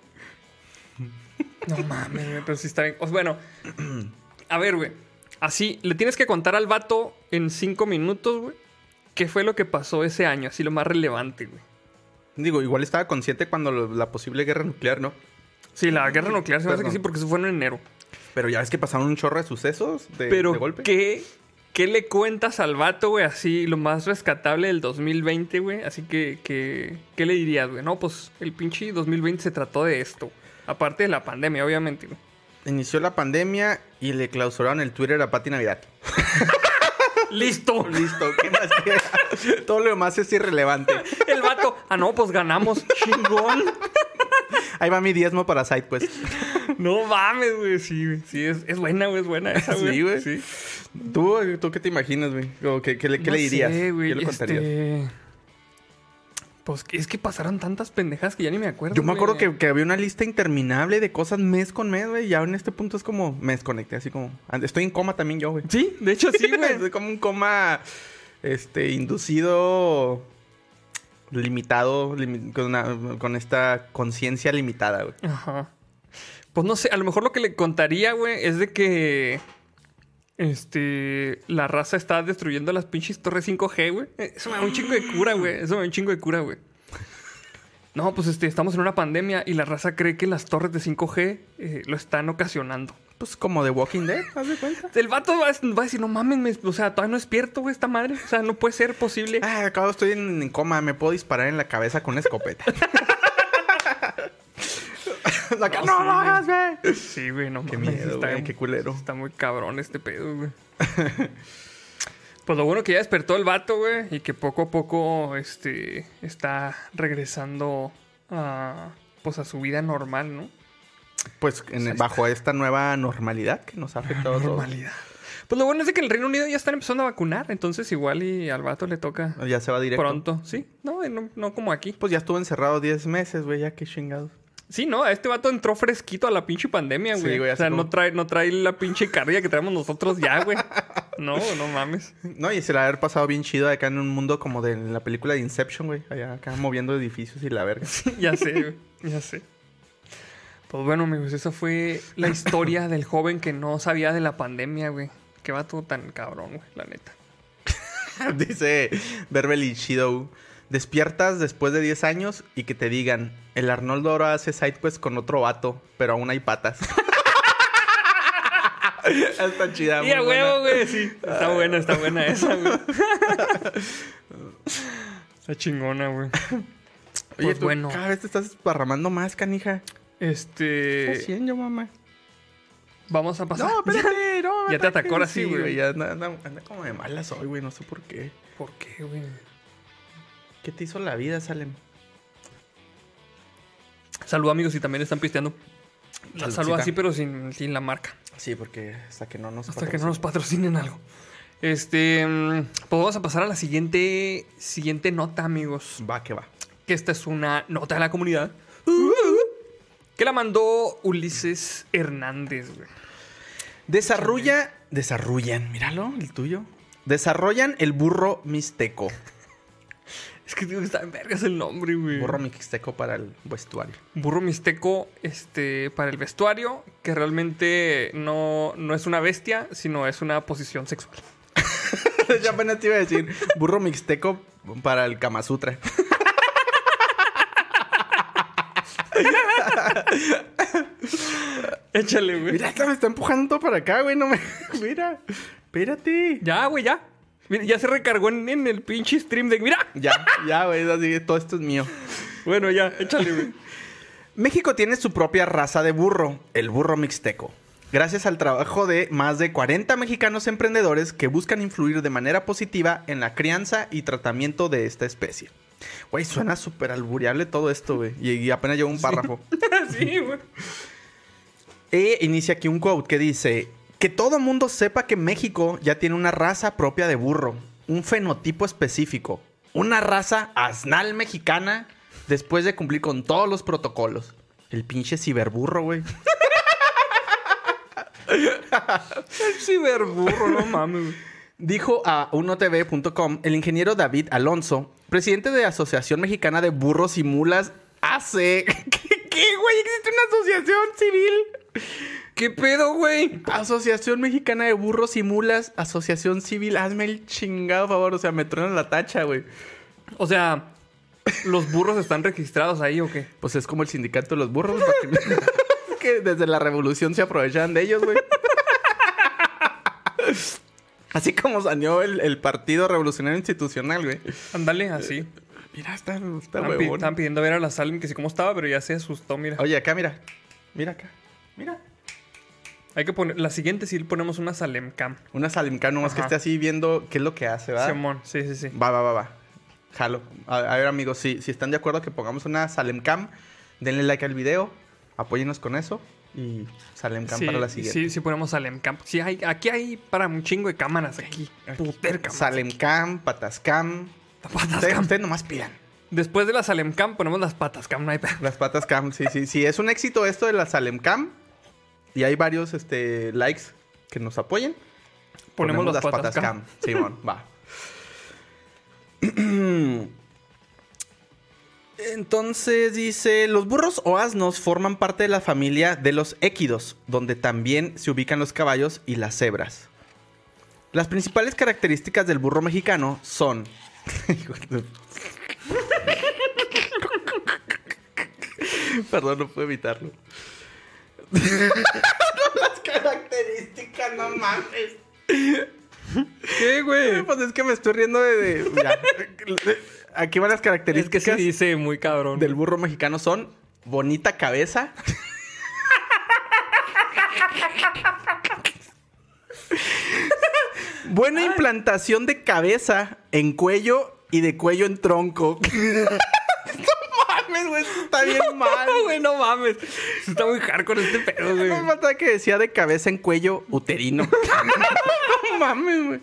No mames, güey, pero sí está bien. O bueno, a ver, güey. Así, le tienes que contar al vato en cinco minutos, güey. ¿Qué fue lo que pasó ese año? Así lo más relevante, güey. Digo, igual estaba consciente cuando lo- la posible guerra nuclear, ¿no? Sí, la guerra nuclear se me hace que sí porque se fue en enero. Pero ya ves que pasaron un chorro de sucesos de, Pero, de golpe. ¿qué, ¿qué le cuentas al vato, güey? Así, lo más rescatable del 2020, güey. Así que, que, ¿qué le dirías, güey? No, pues el pinche 2020 se trató de esto. Aparte de la pandemia, obviamente, güey. Inició la pandemia y le clausuraron el Twitter a Pati Navidad. ¡Listo! Listo, ¿qué más queda? Todo lo demás es irrelevante. El vato, ah, no, pues ganamos. ¡Chingón! Ahí va mi diezmo para Side, pues. No mames, güey. Sí, güey. Sí, es, es buena, güey. Es buena esa, güey. Sí, güey. Sí. ¿Tú, ¿Tú qué te imaginas, güey? ¿Qué, qué le, qué No le dirías? sé, güey, ¿Qué le contarías? este, Pues es que pasaron tantas pendejas que ya ni me acuerdo. Yo me acuerdo que, que había una lista interminable de cosas mes con mes, güey. Y ya en este punto es como me desconecté, así como. Estoy en coma también yo, güey. Sí, de hecho sí, güey. Estoy como un coma este, inducido, limitado, limi- con, una- con esta conciencia limitada, güey. Ajá. Pues no sé, a lo mejor lo que le contaría, güey, es de que. Este. La raza está destruyendo las pinches torres 5G, güey. Eso me da un chingo de cura, güey. Eso me da un chingo de cura, güey. No, pues este, estamos en una pandemia y la raza cree que las torres de 5G eh, lo están ocasionando. Pues como The Walking Dead, ¿haz de cuenta? El vato va a, va a decir, no mames, me- o sea, todavía no despierto, güey, esta madre. O sea, no puede ser posible. Ah, acabo, estoy en, en coma, me puedo disparar en la cabeza con una escopeta. No, no, sí, lo hagas, güey. Sí, güey, no Qué mames. miedo, está, güey, qué culero. está muy cabrón este pedo, güey. pues lo bueno que ya despertó el vato, güey, y que poco a poco, este, está regresando a, pues a su vida normal, ¿no? Pues en- Ahí bajo esta nueva normalidad que nos ha afectado todos. Normalidad. Pues lo bueno es de que en el Reino Unido ya están empezando a vacunar, entonces igual y al vato le toca Ya se va directo. pronto, ¿sí? No, no, no como aquí. Pues ya estuvo encerrado 10 meses, güey, ya qué chingados. Sí, no, a este vato entró fresquito a la pinche pandemia, Sí, güey. güey, o sea, no trae, no trae la pinche carrilla que traemos nosotros ya, güey. No, no mames. No, y se la ha haber pasado bien chido acá en un mundo como de la película de Inception, güey. Allá acá moviendo edificios y la verga. ya sé, güey. Ya sé. Pues bueno, amigos, esa fue la historia del joven que no sabía de la pandemia, güey. Qué vato tan cabrón, güey, la neta. Dice Beverly Shidow. Despiertas después de 10 años y que te digan, el Arnoldo ahora hace sidequest con otro vato, pero aún hay patas. está chida. Y a huevo, güey, sí. Está buena, está buena esa, güey. Está chingona, güey. Oye, Pues tú bueno. cada vez te estás esparramando más, canija. ¿Qué Este. haciendo, yo, mamá? Vamos a pasar. No, espérate, no. Ya te atacó ahora sí, güey. Ya anda, anda- anda como de malas hoy, güey, no sé por qué. ¿Por qué, güey? ¿Qué te hizo la vida, Salem? Salud, amigos, si también están pisteando. La salud así, pero sin, sin la marca. Sí, porque hasta que no nos Hasta que no nos patrocinen algo. Este, mm, pues vamos a pasar a la siguiente, siguiente nota, amigos. Va, que va. Que esta es una nota de la comunidad. Que la mandó Ulises Hernández, güey. Desarrolla, desarrollan, míralo, el tuyo. Desarrollan el burro mixteco. Es que que está en vergas el nombre, güey. Burro mixteco para el vestuario. Burro mixteco este, para el vestuario, que realmente no, no es una bestia, sino es una posición sexual. ya apenas te iba a decir burro mixteco para el Kama Sutra. Échale, güey. Mira, me está empujando todo para acá, güey. No me. Mira, espérate. Ya, güey, ya. Mira, ya se recargó en, en el pinche stream de... Mira. Ya, ya, güey. Así todo esto es mío. Bueno, ya, échale, güey. México tiene su propia raza de burro, el burro mixteco. Gracias al trabajo de más de 40 mexicanos emprendedores que buscan influir de manera positiva en la crianza y tratamiento de esta especie. Güey, suena súper albureable todo esto, güey. Y, y apenas llevo un párrafo. sí, güey. E inicia aquí un quote que dice: Que todo mundo sepa que México ya tiene una raza propia de burro, un fenotipo específico, una raza asnal mexicana después de cumplir con todos los protocolos. El pinche ciberburro, güey. El ciberburro, no mames. Dijo a unotv.com el ingeniero David Alonso, presidente de Asociación Mexicana de Burros y Mulas, AC. ¿Qué, qué, güey? ¿Existe una asociación civil? ¿Qué pedo, güey? Asociación Mexicana de Burros y Mulas, Asociación Civil, hazme el chingado favor, o sea, me truenan la tacha, güey. O sea, ¿los burros están registrados ahí o qué? Pues es como el sindicato de los burros, que, que desde la revolución se aprovechaban de ellos, güey. Así como salió el, el Partido Revolucionario Institucional, güey. Ándale, así. Mira, está, está Estaban, pi- estaban pidiendo ver a la Salim que sí cómo estaba, pero ya se asustó, mira. Oye, acá, mira. Mira acá. Mira. Hay que poner... La siguiente sí ponemos una Salem Cam. Una Salimca nomás que Ajá. esté así viendo qué es lo que hace, ¿verdad? Simón, sí, sí, sí. Va, va, va, va. Jalo. A, a ver, amigos, si, si están de acuerdo que pongamos una Salem Cam, denle like al video, apóyenos con eso y Salem Cam Sí, para la siguiente. sí, sí ponemos Salem Cam. Sí, hay, aquí hay para un chingo de cámaras aquí. Puter cámaras. Salem Cam, Patas Cam. Patas Ustedes, Cam. ustedes nomás pidan. Después de la Salem Cam ponemos las patas Cam, no hay. Las patas cam, sí, sí, sí. Es un éxito esto de la Salem Cam. Y hay varios este, likes que nos apoyen. Ponemos, las, patas, Cam. Simón, va. Entonces dice, los burros o asnos forman parte de la familia de los équidos, donde también se ubican los caballos y las cebras. Las principales características del burro mexicano son... Perdón, no puedo evitarlo. Las características, no mames. ¿Qué, güey? Pues es que me estoy riendo de. de- ya. Aquí van las Es que características dice muy cabrón. del burro mexicano: son bonita cabeza. Buena implantación de cabeza en cuello y de cuello en tronco. mames, güey, está bien mal. No, güey, no mames. Está muy hardcore este pedo, güey. No me faltaba que decía de cabeza en cuello uterino. no mames, güey.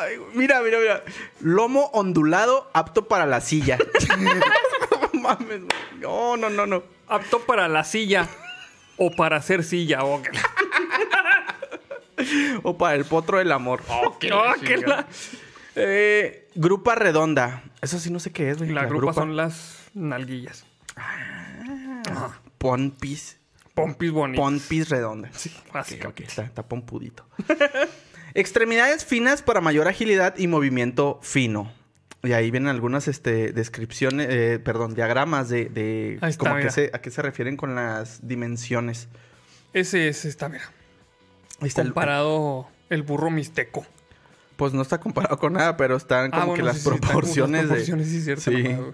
Ay. Mira, mira, mira. Lomo ondulado apto para la silla. no mames, güey. No, no, no, no. Apto para la silla o para hacer silla. O... O para el potro del amor. Oh, qué Oh, la la- Eh, grupa redonda. Eso sí no sé qué es, güey. La, grupa, son las nalguillas. Pompis. Pompis bonitas. Pompis redonda. Sí, Ok, ok, básicamente. está, está pompudito. Extremidades finas para mayor agilidad y movimiento fino. Y ahí vienen algunas este, descripciones, eh, perdón, diagramas de, de está, como a qué, se, a qué se refieren con las dimensiones. Ese es, está, mira. Ahí está Comparado el burro mixteco. pues no está comparado con nada, pero están como Ah, bueno, que las sí, sí, están como proporciones las de... proporciones, sí, cierto. Sí. güey.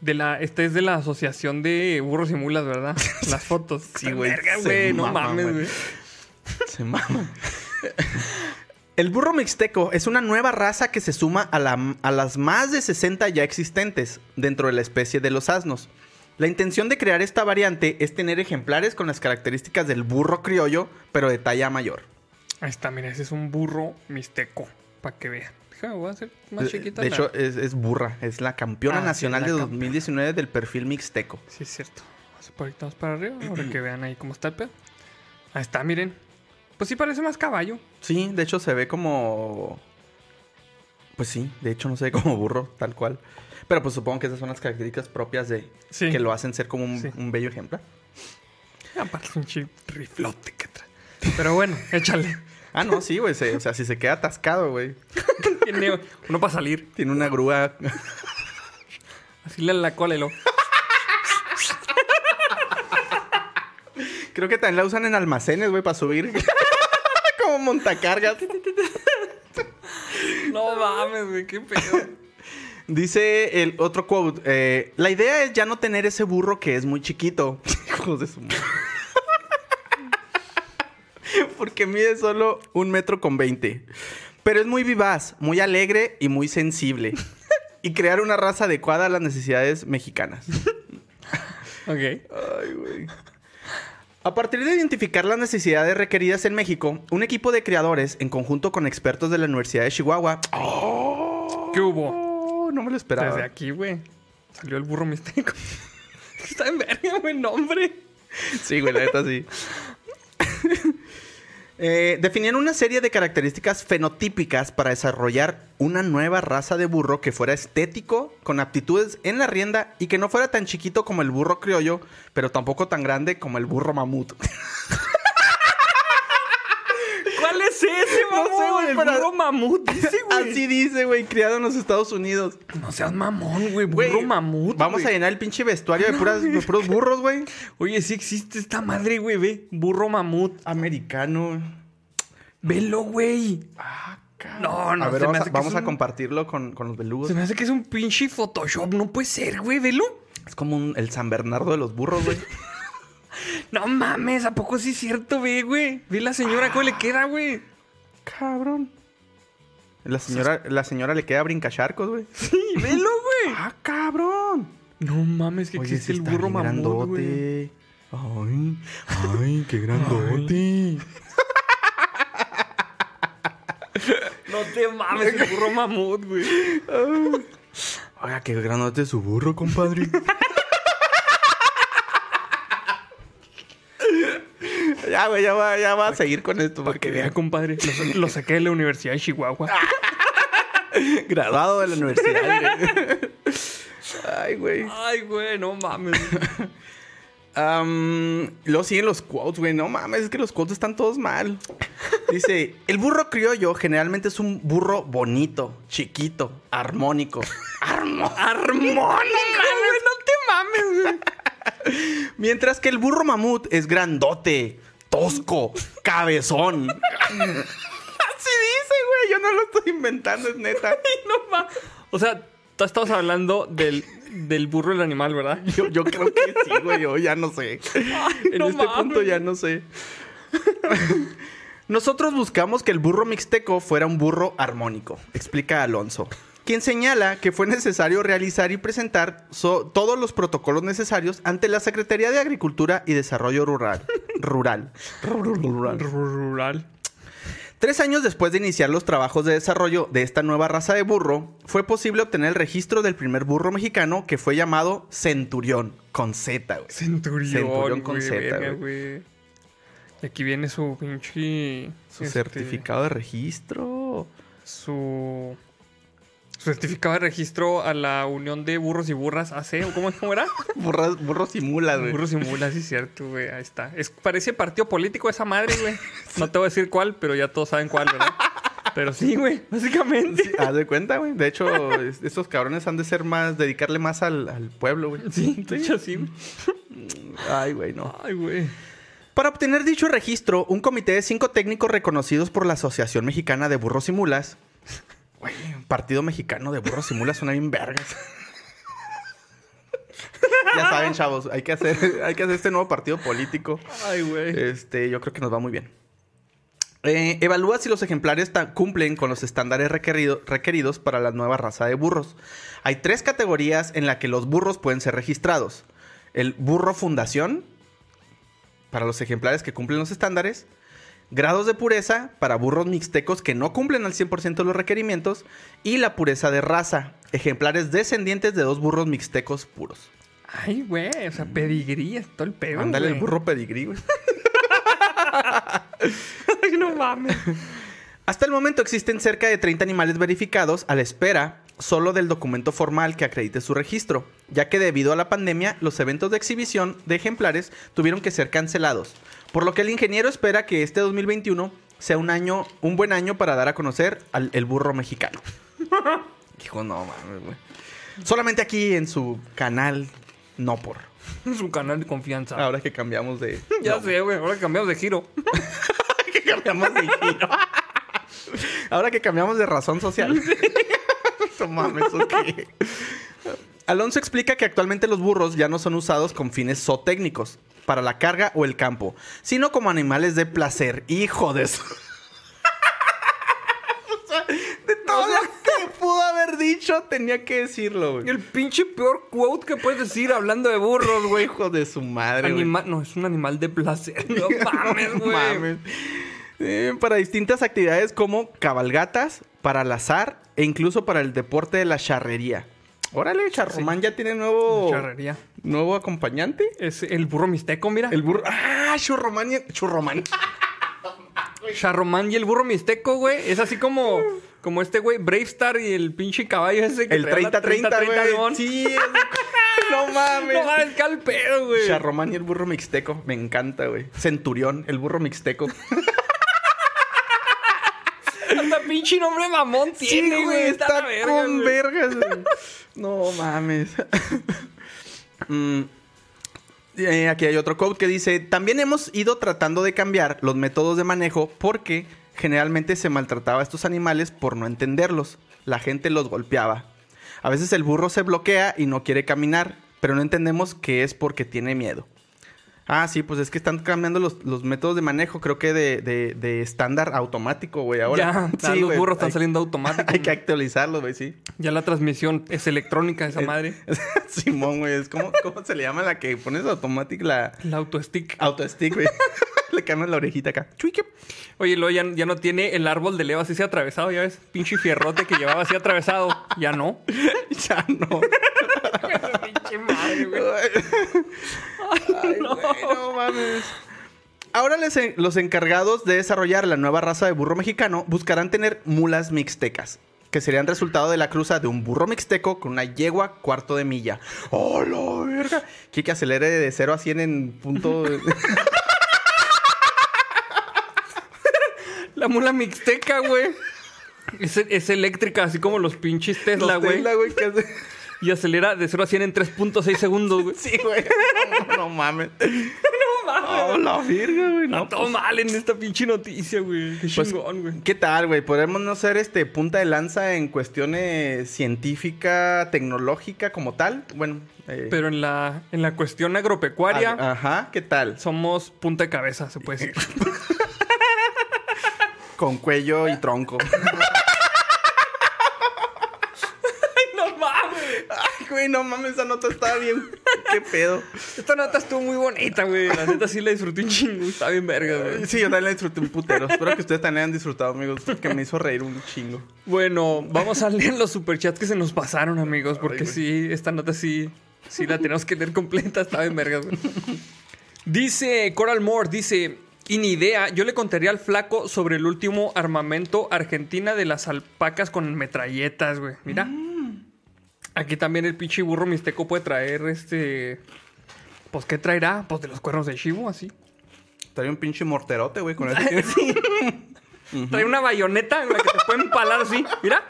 De la, este es de la asociación de burros y mulas, ¿verdad? Las fotos. Sí, güey. No mama, mames, güey. Se mama. El burro mixteco es una nueva raza que se suma a, la- a las más de 60 ya existentes dentro de la especie de los asnos. La intención de crear esta variante es tener ejemplares con las características del burro criollo, pero de talla mayor. Ahí está, mira, ese es un burro mixteco. Para que vean. Déjame, voy a hacer más De, chiquita. de la- hecho, es, es burra, es la campeona Ah, sí, nacional la de campeona. 2019 del perfil mixteco. Sí, es cierto. Vamos más para arriba para que vean ahí cómo está el pedo. Ahí está, miren. Pues sí parece más caballo. Sí, de hecho se ve como... Pues sí, de hecho no se ve como burro, tal cual. Pero pues supongo que esas son las características propias de... Sí. Que lo hacen ser como un, Sí. un bello ejemplar. Aparte es un chip riflote que trae. Pero bueno, échale. Ah, no, sí, güey. se- o sea, si se queda atascado, güey. Tiene uno para salir. Tiene una grúa. Así le la cola y lo. Creo que también la usan en almacenes, güey, para subir. Como montacargas. No mames, güey, qué pedo. Dice el otro quote. eh, la idea es ya no tener ese burro que es muy chiquito. Hijos de su madre. Porque mide solo un metro con veinte. Pero es muy vivaz, muy alegre y muy sensible. y crear una raza adecuada a las necesidades mexicanas. Ok. Ay, güey. A partir de identificar las necesidades requeridas en México, un equipo de creadores, en conjunto con expertos de la Universidad de Chihuahua. ¡Oh! ¿Qué hubo? No me lo esperaba. Desde aquí, güey. Salió el burro mixteco. Está en verga, güey, nombre. Sí, güey, la neta sí. Eh, definieron una serie de características fenotípicas para desarrollar una nueva raza de burro que fuera estético, con aptitudes en la rienda y que no fuera tan chiquito como el burro criollo, pero tampoco tan grande como el burro mamut. ¿Cuál es ese, No mamón? sé, güey, el pero- burro mamut, dice, güey. Así dice, güey, criado en los Estados Unidos. No seas mamón, güey. Burro Güey, mamut. Vamos a llenar el pinche vestuario de, puras, de puros burros, güey. Oye, sí existe esta madre, güey, ve. Burro mamut. Americano. Velo, güey. Ah. No, no, A ver, se me vamos, a, que vamos a compartirlo con, con los belugos. Se me hace que es un pinche Photoshop. No puede ser, güey. Velo. Es como un- el San Bernardo de los burros, güey. No mames, ¿a poco sí es cierto, ve, güey? Ve la señora cómo le queda, güey. Cabrón. La señora, la señora le queda brincacharcos, güey. Sí, velo, güey. ¡Ah, cabrón! No mames, que Oye, existe el burro mamut, güey. grandote. Ay, ay, qué grandote. No te mames, el burro mamut, güey. Oiga, qué granote su burro, compadre. Ya, güey, ya va, ya va a seguir con esto. Para que vea, compadre. Lo, sa- lo saqué de la Universidad de Chihuahua. Graduado de la universidad, güey. Ay, güey. Ay, güey, no mames. Am, luego siguen los quotes, güey. No mames, es que los quotes están todos mal. Dice, el burro criollo generalmente es un burro bonito, chiquito, armónico. Armo- ¡Armónico, güey! ¡No te mames, güey! Mientras que el burro mamut es grandote, tosco, cabezón. Así dice, güey. Yo no lo estoy inventando, es neta. No mames. O sea, tú estabas hablando del, del burro del animal, ¿verdad? Yo, yo creo que sí, güey. Yo ya no sé. en no este mames. punto ya no sé. Nosotros buscamos que el burro mixteco fuera un burro armónico, explica Alonso, quien señala que fue necesario realizar y presentar so- todos los protocolos necesarios ante la Secretaría de Agricultura y Desarrollo Rural. Rural. Rural. Rural. Tres años después de iniciar los trabajos de desarrollo de esta nueva raza de burro, fue posible obtener el registro del primer burro mexicano que fue llamado Centurión, con Z, güey. Centurión, Centurión con Z, güey. Y aquí viene su pinche... Su este, certificado de registro. Su... Certificado de registro a la Unión de Burros y Burras AC, ¿o cómo, cómo era? Burras, burro simula, güey. Burros y mulas, sí cierto, güey. Ahí está. Es, parece partido político esa madre, güey. No te voy a decir cuál, pero ya todos saben cuál, ¿verdad? Pero sí, güey, básicamente. Sí, haz de cuenta, güey. De hecho, es- estos cabrones han de ser más, dedicarle más al, al pueblo, güey. Sí, de hecho sí. Ay, güey, no. Ay, güey. Para obtener dicho registro, un comité de cinco técnicos reconocidos por la Asociación Mexicana de Burros y Mulas. Güey, partido mexicano de burros y mulas suena bien vergas. ya saben, chavos, hay que hacer, hay que hacer este nuevo partido político. Ay, güey. Este, yo creo que nos va muy bien. Eh, evalúa si los ejemplares cumplen con los estándares requerido- requeridos para la nueva raza de burros. Hay tres categorías en las que los burros pueden ser registrados. El burro fundación, para los ejemplares que cumplen los estándares. Grados de pureza, para burros mixtecos que no cumplen al 100% de los requerimientos. Y la pureza de raza, ejemplares descendientes de dos burros mixtecos puros. Ay, güey. O sea, pedigrí, es todo el pedo. Ándale, el burro pedigrí, güey. Ay, no mames. Hasta el momento existen cerca de 30 animales verificados a la espera solo del documento formal que acredite su registro, ya que debido a la pandemia los eventos de exhibición de ejemplares tuvieron que ser cancelados, por lo que el ingeniero espera que este 2021 sea un año, un buen año para dar a conocer al el burro mexicano. Hijo, no mames, güey. Solamente aquí en su canal, no por. Es un canal de confianza. Ahora que cambiamos de. ya no, sé, güey. Ahora cambiamos de giro. que cambiamos de giro. Ahora que cambiamos de razón social. No mames, ok. Alonso explica que actualmente los burros ya no son usados con fines zootécnicos, para la carga o el campo, sino como animales de placer. Hijo de su... O sea, de todo lo que pudo haber dicho, tenía que decirlo, güey. El pinche peor quote que puedes decir hablando de burros, güey. Hijo de su madre, güey. Animal, no, es un animal de placer. No mames, No güey. mames. Eh, para distintas actividades como cabalgatas, para el azar e incluso para el deporte de la charrería. Órale, Charromán ya tiene nuevo, Charrería. nuevo acompañante. Es el burro mixteco, mira. El burro. ¡Ah! Churromán. y- Churromán. Charromán y el burro mixteco, güey. Es así como, como este güey, Bravestar y el pinche caballo ese que El trae la 30-30, güey. León. Sí. es- no mames. No mames, qué al pedo, güey. Charromán y el burro mixteco. Me encanta, güey. Centurión, el burro mixteco. Hasta pinche nombre mamón tiene, güey. Está, verga, con güey. vergas, güey. No mames. Mm, eh, aquí hay otro quote que dice: También hemos ido tratando de cambiar los métodos de manejo porque generalmente se maltrataba a estos animales por no entenderlos. La gente los golpeaba. A veces el burro se bloquea y no quiere caminar, pero no entendemos que es porque tiene miedo. Ah, sí, pues es que están cambiando los, los métodos de manejo, creo que de, de- de estándar automático, güey, ahora. Ya, los güey, burros están hay- saliendo automáticos. Hay que actualizarlos, güey, sí. Ya la transmisión es electrónica, esa madre. Simón, güey, es como, ¿cómo se le llama la que pones automática? La El autostick. autostick, güey. le cambias la orejita acá. Chuique. Oye, luego ya, ya no tiene el árbol de Leo así se atravesado, ya ves. Pinche fierrote que llevaba así atravesado. Ya no. ya no. Pinche madre, güey. Ay, no. güey, no mames. Ahora les los encargados de desarrollar la nueva raza de burro mexicano buscarán tener mulas mixtecas, que serían resultado de la cruza de un burro mixteco con una yegua cuarto de milla. ¡Oh, la verga! Que que acelere de 0 a 100 en punto... La mula mixteca, güey. Es, es eléctrica, así como los pinches Tesla, güey. Tesla, güey, que hace- Y acelera de 0 a 100 en 3.6 segundos, güey. Sí, güey. No, no mames. No mames. Oh, la verga, güey. No, No, todo mal en esta pinche noticia, güey. Qué Pues, chingón, güey. ¿Qué tal, güey? Podemos no ser este punta de lanza en cuestiones científica, tecnológica como tal. Bueno, eh, Pero en la, en la cuestión agropecuaria, Ajá, ¿qué tal? somos punta de cabeza, se puede decir. Con cuello y tronco. ¡No mames! Ay, güey, no mames, esa nota estaba bien. ¿Qué pedo? Esta nota estuvo muy bonita, güey. La neta sí la disfruté un chingo. Está bien verga, güey. Sí, yo también la disfruté un putero. Espero que ustedes también hayan disfrutado, amigos, porque me hizo reír un chingo. Bueno, vamos a leer los superchats que se nos pasaron, amigos. Porque sí, esta nota sí, sí la tenemos que leer completa. Está bien verga, güey. Dice Coral Moore, dice... Y ni idea, yo le contaría al flaco sobre el último armamento argentina de las alpacas con metralletas, güey. Mira. Aquí también el pinche burro mixteco puede traer este... Pues, ¿qué traerá? Pues de los cuernos de chivo, así. Traía un pinche morterote, güey, con ese. Sí. Trae una bayoneta en la que te pueden empalar así. Mira.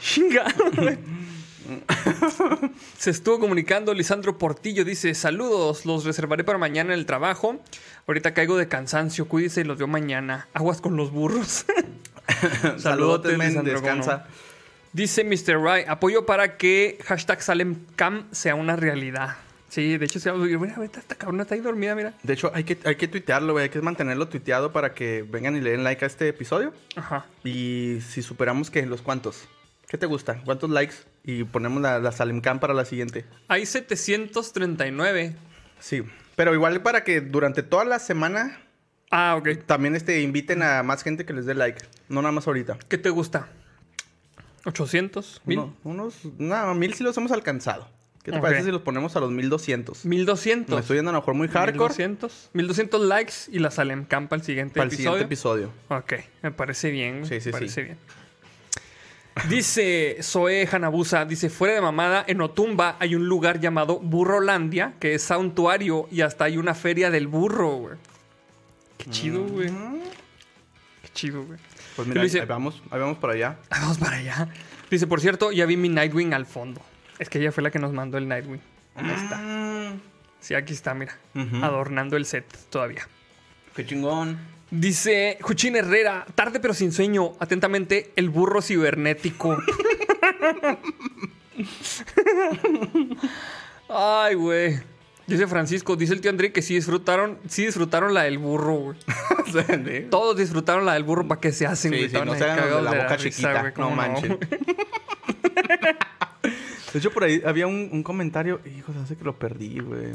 Chinga. Se estuvo comunicando Lisandro Portillo. Dice: Saludos, los reservaré para mañana en el trabajo. Ahorita caigo de cansancio. Cuídense y los veo mañana. Aguas con los burros. ¿cómo descansa. Dice Mr. Ray: Apoyo para que hashtag SalemCam sea una realidad. Sí, de hecho, se. Mira, ahorita esta cabrona está ahí dormida, mira. De hecho, hay que, hay que tuitearlo, güey. Hay que mantenerlo tuiteado para que vengan y le den like a este episodio. Ajá. Y si superamos, ¿qué? ¿Los cuántos? ¿Qué te gusta? ¿Cuántos likes? Y ponemos la, la Salemcam para la siguiente. Hay 739. Sí. Pero igual para que durante toda la semana Ah, ok. también este, inviten a más gente que les dé like. No nada más ahorita. ¿Qué te gusta? ¿800? ¿1000? Uno- unos... No, mil sí los hemos alcanzado. ¿Qué te parece si los ponemos a los 1200? ¿1200? Me estoy yendo a lo mejor muy hardcore 1200. 1200 likes y la Salem Camp al siguiente para el episodio. siguiente episodio. Ok, me parece bien. Sí, sí, me parece sí. bien. Dice Zoe Hanabusa, dice, fuera de mamada, en Otumba hay un lugar llamado Burrolandia, que es santuario y hasta hay una feria del burro, güey. Qué chido, güey. Qué chido, güey. Pues mira, dice- ahí vamos, ahí vamos para allá. Ah, Vamos para allá. Dice, por cierto, ya vi mi Nightwing al fondo. Es que ella fue la que nos mandó el Nightwing. Ahí está. Mm, Sí, aquí está, mira. Adornando el set todavía. Qué chingón. Dice Juchín Herrera, tarde pero sin sueño. Atentamente, el burro cibernético. Ay, güey. Dice Francisco, dice el tío André que sí disfrutaron, sí disfrutaron la del burro, güey. Sí. Todos disfrutaron la del burro para que se hacen, güey. sí, no se hagan de la boca risa, chiquita. güey, no ¿cómo manchen. De hecho, por ahí había un, un comentario. Hijo, hace que lo perdí, güey.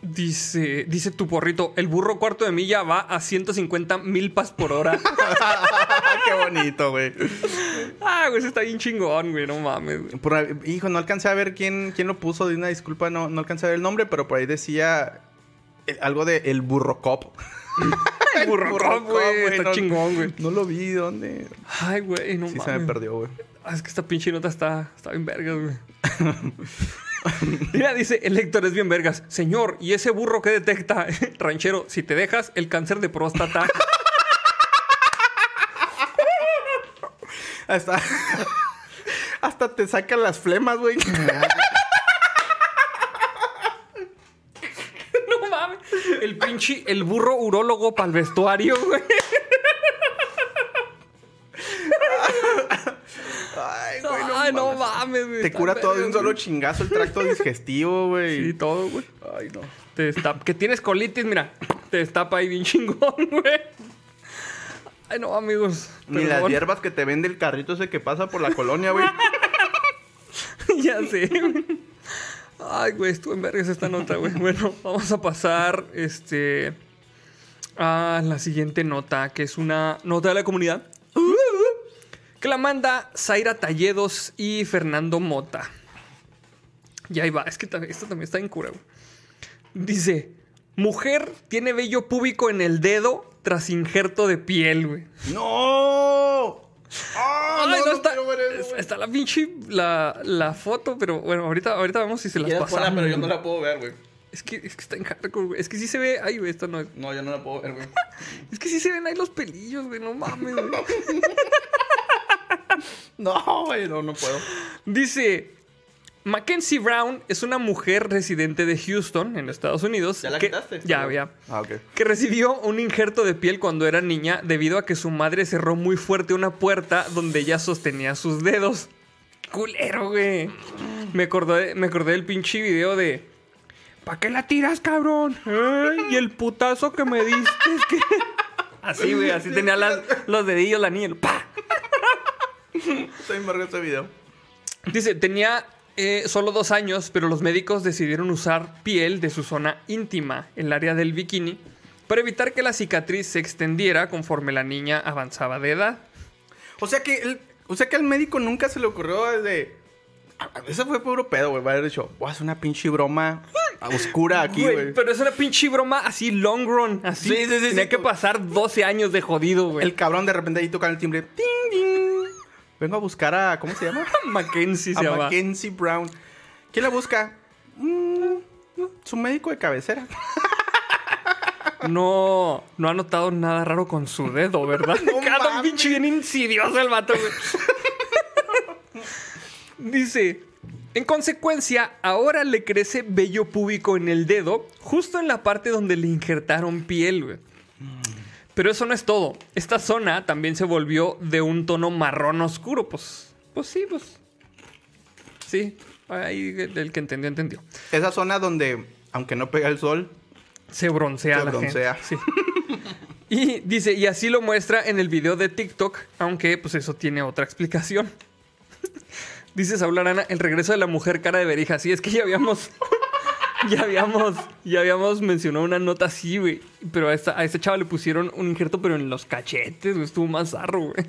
Dice, dice tu porrito, el burro cuarto de milla va a 150 milpas por hora. Qué bonito, güey. ah, güey, eso está bien chingón, güey, no mames, güey. Por ahí- hijo, no alcancé a ver quién, quién lo puso. De una disculpa, no, no alcancé a ver el nombre, pero por ahí decía eh, algo de el burro cop. El burro cop, güey, está no- chingón, güey. No lo vi, ¿dónde? Ay, güey, no Sí, mames. se me perdió, güey. Ah, es que esta pinche nota está, está bien vergas, güey. Mira, dice, el Héctor es bien vergas. Señor, ¿y ese burro que detecta? Ranchero, si te dejas, el cáncer de próstata. Hasta, hasta te sacan las flemas, güey. no mames. El pinche, el burro urólogo para el vestuario, güey. Ay, güey, no Ay, no mames. güey. Te cura todo de un solo chingazo el tracto digestivo, güey. Sí, todo, güey. Ay, no. Te destapa. Que tienes colitis, mira. Te destapa ahí bien chingón, güey. Ay, no, amigos. Ni las hierbas que te vende el carrito ese que pasa por la colonia, güey. ya sé. Ay, güey, estuvo en vergas esta nota, güey. Bueno, vamos a pasar este a la siguiente nota, que es una nota de la comunidad. Que la manda Zaira Talledos y Fernando Mota. Y ahí va, es que esto también está en cura, güey. Dice: Mujer tiene vello púbico en el dedo tras injerto de piel, güey. ¡No! ¡Ah! Ay, no, está, ver eso, está la pinche la, la foto, pero bueno, ahorita, ahorita vemos si se las pasamos. ponla, pero yo no la puedo ver, güey. Es que, es que está en hardcore, güey. Es que sí se ve. Ay, güey, esto no es. No, yo no la puedo ver, güey. Es que sí se ven ahí los pelillos, güey. No mames, güey. No, güey, no, no puedo. Dice. Mackenzie Brown es una mujer residente de Houston, en Estados Unidos. ¿Ya la que- quitaste? Ya, ya. Ah, ok. Que recibió un injerto de piel cuando era niña debido a que su madre cerró muy fuerte una puerta donde ella sostenía sus dedos. Culero, güey. Me acordé, me acordé del pinche video de. ¿Para qué la tiras, cabrón? Y el putazo que me diste es que. Así, güey, así tenía las- los dedillos la niña. ¡Pa! Estoy embargado este video. Dice, tenía eh, solo dos años, pero los médicos decidieron usar piel de su zona íntima, el área del bikini, para evitar que la cicatriz se extendiera conforme la niña avanzaba de edad. O sea que el, o sea que al médico nunca se le ocurrió desde. Eso fue puro pedo, güey. Va a haber dicho, voy a hacer una pinche broma oscura aquí, Güey, pero es una pinche broma así long run, así. Sí, sí, sí, Tenía sí. que pasar 12 años de jodido, güey. El cabrón de repente ahí toca el timbre. ¡Ting, ting! Vengo a buscar a. ¿Cómo se llama? Mackenzie se a llama. Mackenzie Brown. ¿Quién la busca? Mm, su médico de cabecera. No, no ha notado nada raro con su dedo, ¿verdad? No Cada mames. pinche bien insidioso el vato, güey. Dice, en consecuencia, ahora le crece vello púbico en el dedo, justo en la parte donde le injertaron piel, güey. Pero eso no es todo. Esta zona también se volvió de un tono marrón oscuro, pues. Pues sí, pues. Sí, ahí el que entendió, entendió. Esa zona donde, aunque no pega el sol, Se broncea Se la broncea. gente. Sí. Y dice, y así lo muestra en el video de TikTok, aunque pues eso tiene otra explicación. dice Saúl Arana, el regreso de la mujer cara de verija. Sí, es que ya habíamos... Ya habíamos, ya habíamos mencionado una nota así, güey. Pero a esta, a esta chava le pusieron un injerto, pero en los cachetes, güey. Estuvo más zarro, güey.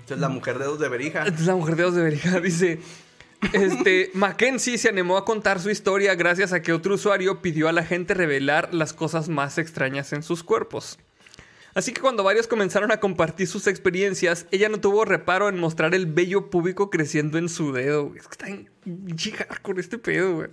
esta es la mujer de dos de berija. Esta es la mujer de dos de verija. Dice: este, Mackenzie se animó a contar su historia gracias a que otro usuario pidió a la gente revelar las cosas más extrañas en sus cuerpos. Así que cuando varios comenzaron a compartir sus experiencias, ella no tuvo reparo en mostrar el vello púbico creciendo en su dedo. Es que está en con este pedo, güey.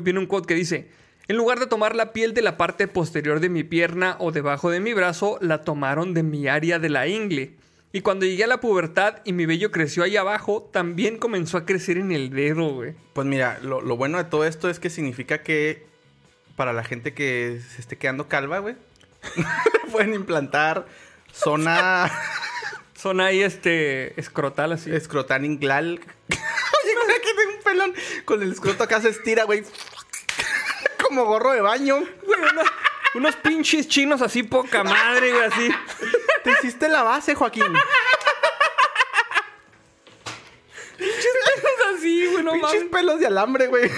Viene un quote que dice: En lugar de tomar la piel de la parte posterior de mi pierna o debajo de mi brazo, la tomaron de mi área de la ingle. Y cuando llegué a la pubertad y mi vello creció ahí abajo, también comenzó a crecer en el dedo, güey. Pues mira, lo, lo bueno de todo esto es que significa que para la gente que se esté quedando calva, güey, pueden implantar zona Son ahí, este, escrotal así. escrotal inglal. Aquí tengo un pelón. Con el escroto acá se estira, güey. Como gorro de baño. Güey, unos pinches chinos así poca madre, güey, así. Te hiciste la base, Joaquín. así, güey, no Pinches mames. pelos de alambre, güey.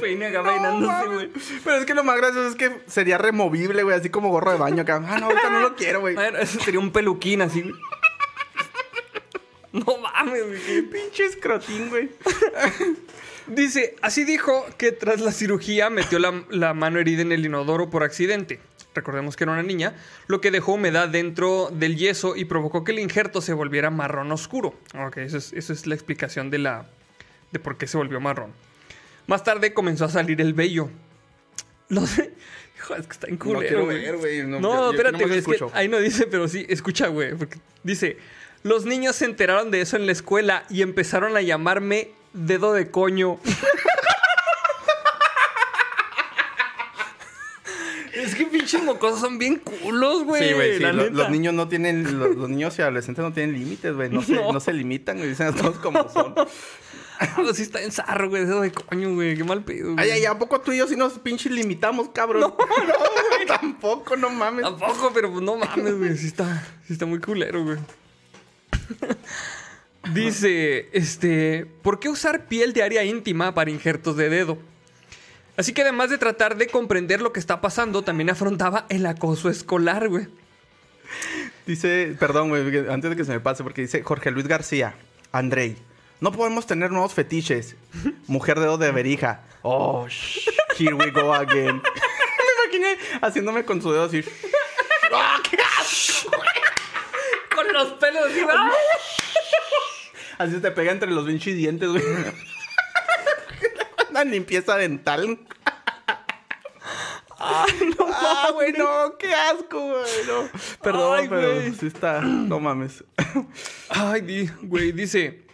Peine acá peinándose, güey. Pero es que lo más gracioso es que sería removible, güey, así como gorro de baño acá. Ah, no, ahorita no lo quiero, güey. Bueno, ese sería un peluquín así, güey. No mames, güey. Pinche escrotín, güey. Dice, así dijo que tras la cirugía metió la, la mano herida en el inodoro por accidente. Recordemos que era una niña, lo que dejó humedad dentro del yeso y provocó que el injerto se volviera marrón oscuro. Ok, esa es, la explicación de, la, de por qué se volvió marrón. Más tarde comenzó a salir el vello. No sé. Hijo, es que está en culero, quiero güey. ver, güey, no, No, espérate, es que escucho. ahí no dice, pero sí, escucha, güey. dice, los niños se enteraron de eso en la escuela y empezaron a llamarme dedo de coño. es que pinches mocosos son bien culos, güey. Sí, güey, sí. lo- los niños no tienen, los, los niños y adolescentes no tienen límites, güey. No se, No. no. se limitan, güey. Dicen a todos como son. Ah, sí está en zarro, güey, dedo de coño, güey. Qué mal pedo, güey. Ay, ay, ¿a poco tú y yo sí nos pinches limitamos, cabrón? No, no, güey. Tampoco, no mames. Tampoco, pero pues no mames, güey. Sí está, sí está muy culero, güey. Dice, este, ¿por qué usar piel de área íntima para injertos de dedo? Así que además de tratar de comprender lo que está pasando, también afrontaba el acoso escolar, güey. Dice, perdón, güey, antes de que se me pase, porque dice Jorge Luis García, Andrei, no podemos tener nuevos fetiches. Mujer de dedo de verija. Oh, here we go again. me imaginé haciéndome con su dedo así. ¡Ah, qué asco! Con los pelos así. Así se te pega entre los pinches dientes, güey. Una limpieza dental. ah, güey, no, qué asco, güey. No. Perdón, Ay, pero sí está. No mames. Ay, di- güey, dice.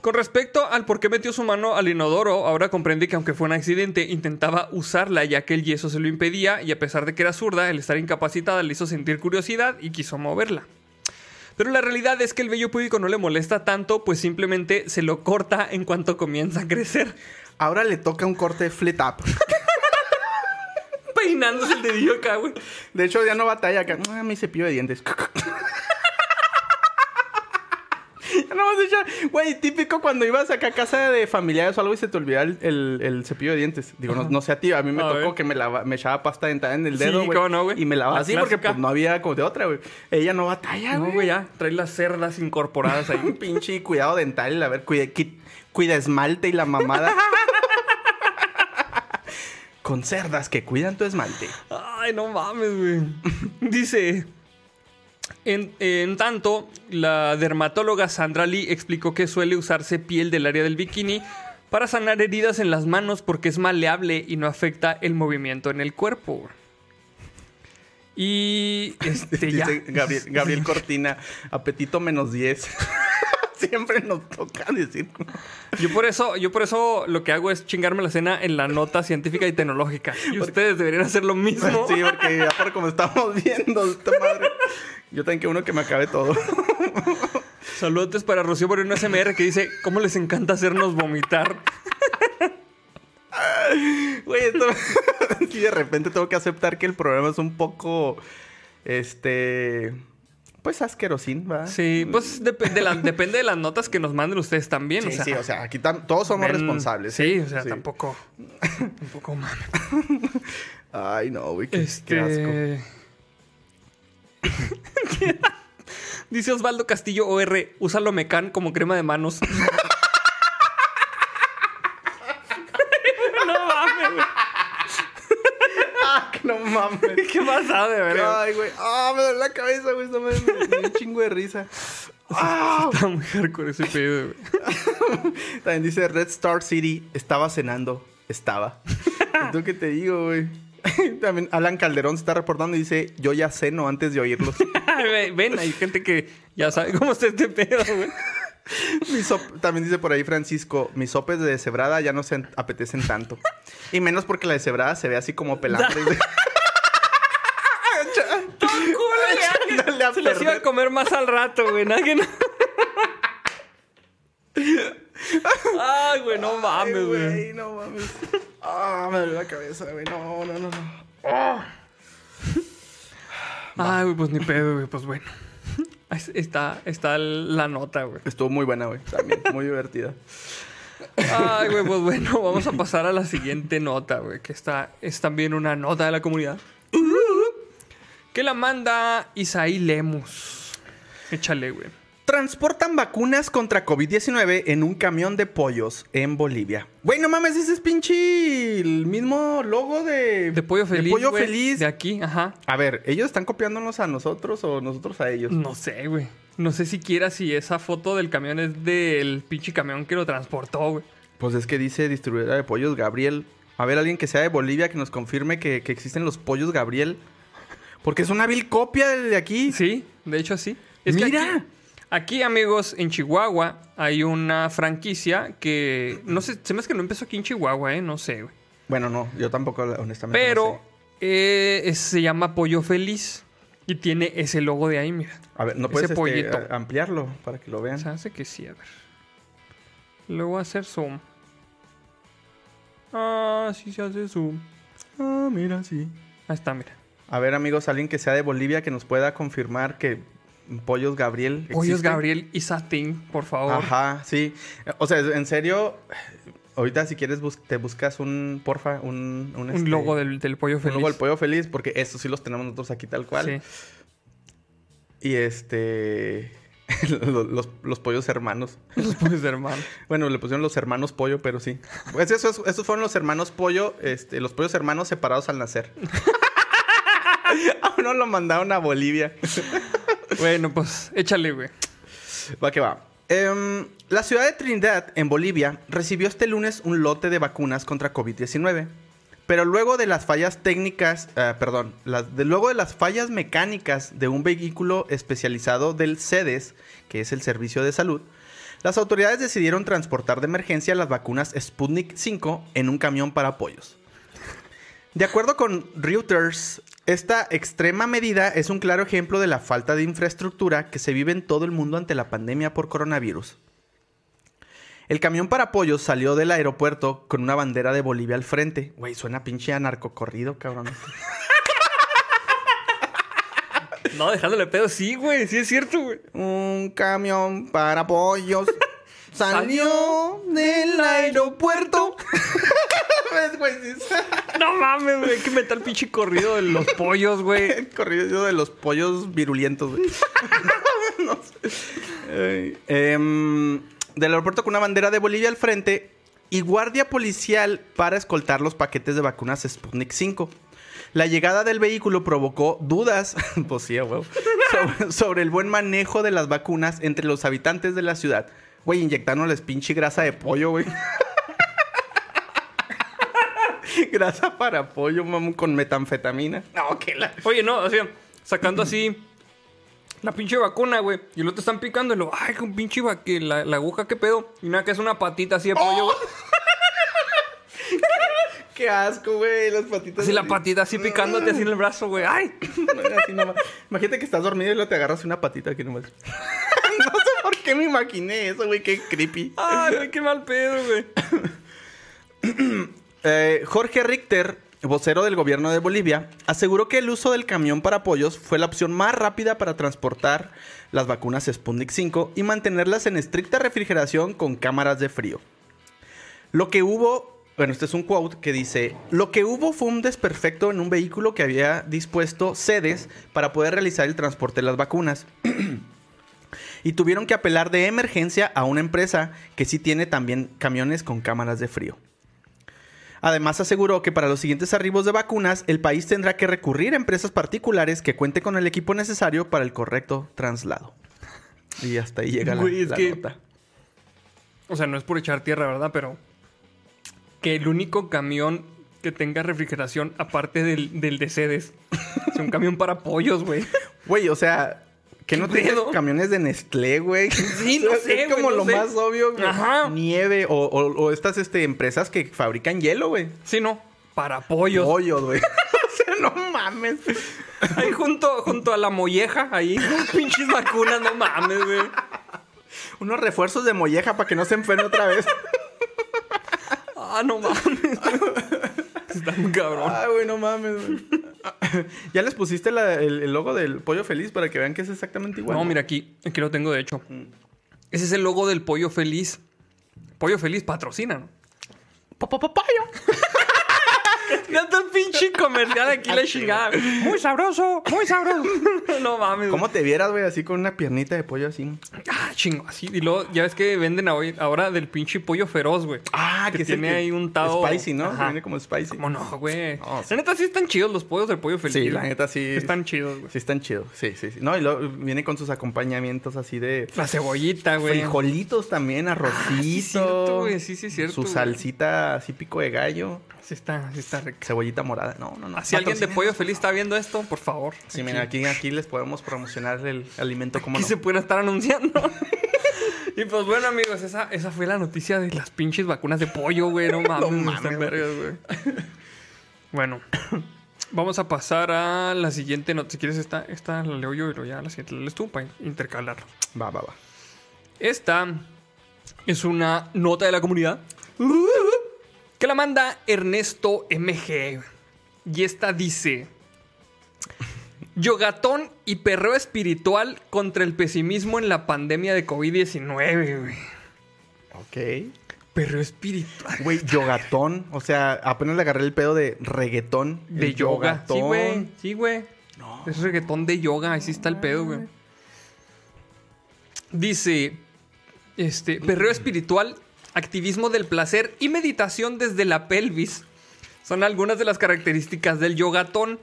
Con respecto al por qué metió su mano al inodoro, ahora comprende que aunque fue un accidente, intentaba usarla ya que el yeso se lo impedía y a pesar de que era zurda, el estar incapacitada le hizo sentir curiosidad y quiso moverla. Pero la realidad es que el vello púbico no le molesta tanto, pues simplemente se lo corta en cuanto comienza a crecer, Ahora le toca un corte de flit up. peinándose el dedillo acá, güey. De hecho, ya no batalla acá. Ah, mi cepillo de dientes. Vas a echar. Güey, típico cuando ibas acá a casa de familiares o algo y se te olvidaba el, el- el cepillo de dientes. Digo, no, no sé a ti, a mí me A tocó ver. que me, lava- me echaba pasta dentada en el Sí, dedo, güey. cómo no, güey. Y me lavaba La así porque pues, no había como de otra, güey. Ella no batalla, No, güey. güey, ya. Trae las cerdas incorporadas ahí. Un pinche cuidado dental, a ver, cuida, cuida esmalte y la mamada. Con cerdas que cuidan tu esmalte. Ay, no mames, güey. Dice. En, en tanto, la dermatóloga Sandra Lee explicó que suele usarse piel del área del bikini para sanar heridas en las manos porque es maleable y no afecta el movimiento en el cuerpo. Y este ya. Gabriel Cortina, apetito menos 10. Siempre nos toca decir. Yo por eso, yo por eso lo que hago es chingarme la cena en la nota científica y tecnológica. Y ustedes deberían hacer lo mismo. Sí, porque ya por como estamos viendo esta madre. Yo tengo que uno que me acabe todo. Saludos para Rocío por un SMR que dice, ¿cómo les encanta hacernos vomitar? Güey, esto. sí, de repente tengo que aceptar que el programa es un poco. Este. Pues asquerosín, ¿va? Sí, pues dep- de la- depende de las notas que nos manden ustedes también. Sí, o sea, sí, o sea, aquí todos somos ven- responsables. Sí, ¿eh? o sea, Sí. tampoco. Tampoco mames. Ay, no, güey, qué, Este. qué asco. Dice Osvaldo Castillo OR, úsalo mecan como crema de manos. no mames, güey. Ah, que no mames. ¿Qué pasa de verdad? Ay, güey. Ah, me duele la cabeza, güey. Esto me, me- un chingo de risa. Ah. Está muy hardcore ese pedo, güey. También dice Red Star City. Estaba cenando. Estaba. ¿Y ¿Tú qué te digo, güey? También Alan Calderón se está reportando y dice: Yo ya ceno antes de oírlos. Ven, hay gente que ya sabe cómo está este pedo, güey. También dice por ahí Francisco: Mis sopes de deshebrada ya no se apetecen tanto. Y menos porque la deshebrada se ve así como pelambre. A Se las iba a perder. comer más al rato, güey. Nada que no. Ay, güey, no mames, Ay, güey. No mames. Ah, me duele la cabeza, güey. No, no, no, no. Ay, güey, pues ni pedo, güey. Pues bueno. Está, está la nota, güey. Estuvo muy buena, güey. También, muy divertida. Ay, güey, pues bueno, vamos a pasar a la siguiente nota, güey. Que está, es también una nota de la comunidad. Que la manda Isaí Lemus. Échale, güey. Transportan vacunas contra COVID-19 en un camión de pollos en Bolivia. Güey, no mames, ese es pinche el mismo logo de... De pollo feliz. De pollo güey, feliz. De aquí, ajá. A ver, ¿ellos están copiándonos a nosotros o nosotros a ellos? No sé, güey. No sé siquiera si esa foto del camión es del pinche camión que lo transportó, güey. Pues es que dice distribuidora de pollos Gabriel. A ver, alguien que sea de Bolivia que nos confirme que, que existen los pollos Gabriel. Porque es una vil copia de aquí. Sí, de hecho sí. Es que Mira. aquí, aquí, amigos, en Chihuahua hay una franquicia que no sé, se me hace que no empezó aquí en Chihuahua, eh, no sé, güey. Bueno, no, yo tampoco, honestamente. no Pero sé. eh, es- se llama Pollo Feliz y tiene ese logo de ahí, mira. A ver, no ese puedes este, ampliarlo para que lo vean. Se hace que sí, a ver. Le voy a hacer zoom. Ah, sí se hace zoom. Ah, mira, sí. Ahí está, mira. A ver, amigos, alguien que sea de Bolivia que nos pueda confirmar que Pollos Gabriel. Pollos. Gabriel y Satín, por favor. Ajá, sí. O sea, en serio. Ahorita si quieres bus- te buscas un, porfa, un... Un, Un este, logo del, del pollo un feliz. logo del pollo feliz, porque estos sí los tenemos nosotros aquí tal cual. Sí. Y este... los, los- los pollos hermanos. Los pollos de hermano. Bueno, le pusieron los hermanos pollo, pero sí. Pues esos, esos fueron los hermanos pollo, este, los pollos hermanos separados al nacer. a uno lo mandaron a Bolivia. Bueno, pues échale, güey. Va que va. Em, la ciudad de Trinidad, en Bolivia, recibió este lunes un lote de vacunas contra COVID-19. Pero luego de las fallas técnicas, eh, perdón, las- de, luego de las fallas mecánicas de un vehículo especializado del CEDES, que es el Servicio de Salud, las autoridades decidieron transportar de emergencia las vacunas Sputnik 5 en un camión para apoyos. De acuerdo con Reuters, esta extrema medida es un claro ejemplo de la falta de infraestructura que se vive en todo el mundo ante la pandemia por coronavirus. El camión para apoyos salió del aeropuerto con una bandera de Bolivia al frente. Güey, suena pinche a narcocorrido, cabrón. No, dejándole pedo, sí, güey. Sí es cierto, güey. Un camión para pollos salió del aeropuerto. ¿Ves, güey? Sí, No mames, güey. Hay que meter el pinche corrido de los pollos, güey. El corrido de los pollos virulentos, güey. No sé. Em, del aeropuerto con una bandera de Bolivia al frente y guardia policial para escoltar los paquetes de vacunas Sputnik 5. La llegada del vehículo provocó dudas, pues sí, sobre, sobre el buen manejo de las vacunas entre los habitantes de la ciudad. Güey, inyectándoles pinche grasa de pollo, güey. grasa para pollo, mamón, con metanfetamina. No, que la... Oye, no, o sea, sacando así la pinche vacuna, güey. Y luego te están picando y lo, ay, con pinche que la, la aguja, ¿qué pedo? Y nada, que es una patita así de pollo, güey. Qué asco, güey, las patitas. Así la patita así picándote así en el brazo, güey. Ay. No, así nomás. Imagínate que estás dormido y luego te agarras una patita aquí nomás. qué me imaginé eso, güey, qué creepy. Ay, güey, qué mal pedo, güey. Eh, Jorge Richter, vocero del gobierno de Bolivia, aseguró que el uso del camión para apoyos fue la opción más rápida para transportar las vacunas Sputnik 5 y mantenerlas en estricta refrigeración con cámaras de frío. Lo que hubo, bueno, este es un quote que dice, lo que hubo fue un desperfecto en un vehículo que había dispuesto sedes para poder realizar el transporte de las vacunas. y tuvieron que apelar de emergencia a una empresa que sí tiene también camiones con cámaras de frío. Además aseguró que para los siguientes arribos de vacunas, el país tendrá que recurrir a empresas particulares que cuenten con el equipo necesario para el correcto traslado. Y hasta ahí llega la, que- nota. O sea, no es por echar tierra, ¿verdad? Pero que el único camión que tenga refrigeración, aparte del, del de sedes, es un camión para pollos, güey. Güey, o sea, que ¿Qué no pedo? camiones de Nestlé, güey. Sí, no sé, Es como no lo sé. más obvio, güey. Ajá. Nieve o, o- o estas este, empresas que fabrican hielo, güey. Sí, no. Para pollos. Pollos, güey. o sea, no mames. Ahí junto, junto a la molleja, ahí. Pinches vacunas, no mames, güey. Unos refuerzos de molleja para que no se enferme otra vez. Ah, no mames. Está muy cabrón. Ay, güey, no mames, güey. ¿Ya les pusiste la- el, el logo del pollo feliz para que vean que es exactamente igual? No, mira aquí. Aquí lo tengo, de hecho. Ese es el logo del pollo feliz. Pollo feliz patrocina, ¿no? Papapapayo. Tanto pinche comercial aquí la chingada. Muy sabroso, muy sabroso. no mames. ¿Cómo te vieras, güey, así con una piernita de pollo así? Ah, chingo, así. Y luego, ya ves que venden hoy- ahora del pinche pollo feroz, güey. Ah, Que que, el tiene ahí untado- Spicy, ¿no? Ajá. Viene como spicy. ¿Cómo no, güey? No, sí. La neta sí están chidos los pollos del pollo feliz. Sí, la neta sí. Están chidos, güey. Sí, están chidos. Sí, sí, sí. No, y luego viene con sus acompañamientos así de La cebollita, güey. frijolitos también, arrocito. Ah, sí, cierto, güey. Sí, sí, es cierto, Su güey. salsita así pico de gallo. Sí está, sí está. Cebollita morada. No, no, no. Si alguien de pollo feliz está viendo esto, por favor. Sí, mira, aquí, aquí les podemos promocionar el alimento como no. se pueden estar anunciando. y pues bueno, amigos, esa, esa fue la noticia de las pinches vacunas de pollo, güey. No mames, mames, están güey. vergas, güey. bueno, vamos a pasar a la siguiente nota. Si quieres, esta, esta la leo yo y luego ya la siguiente la lees tú para intercalar. Va, va, va. Esta es una nota de la comunidad que la manda Ernesto MG. Y esta dice: Yogatón y perreo espiritual contra el pesimismo en la pandemia de COVID-19. güey. Ok. Perreo espiritual. Güey, yogatón. O sea, apenas le agarré el pedo de reggaetón. De yoga. Sí, güey. Sí, güey. No. Es reggaetón de yoga. Así está el pedo, güey. Dice, este, perreo espiritual, activismo del placer y meditación desde la pelvis. Son algunas de las características del yogatón.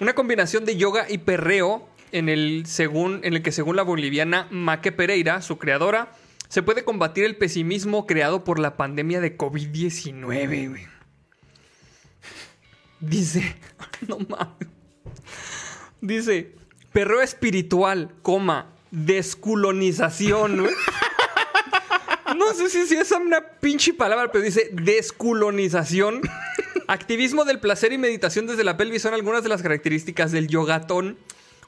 Una combinación de yoga y perreo en el, según, en el que según la boliviana Maque Pereira, su creadora, se puede combatir el pesimismo creado por la pandemia de COVID-19, güey. Dice, no mames. Dice, perreo espiritual, coma, desculonización. No sé si, si es una pinche palabra, pero dice desculonización. Activismo del placer y meditación desde la pelvis son algunas de las características del yogatón.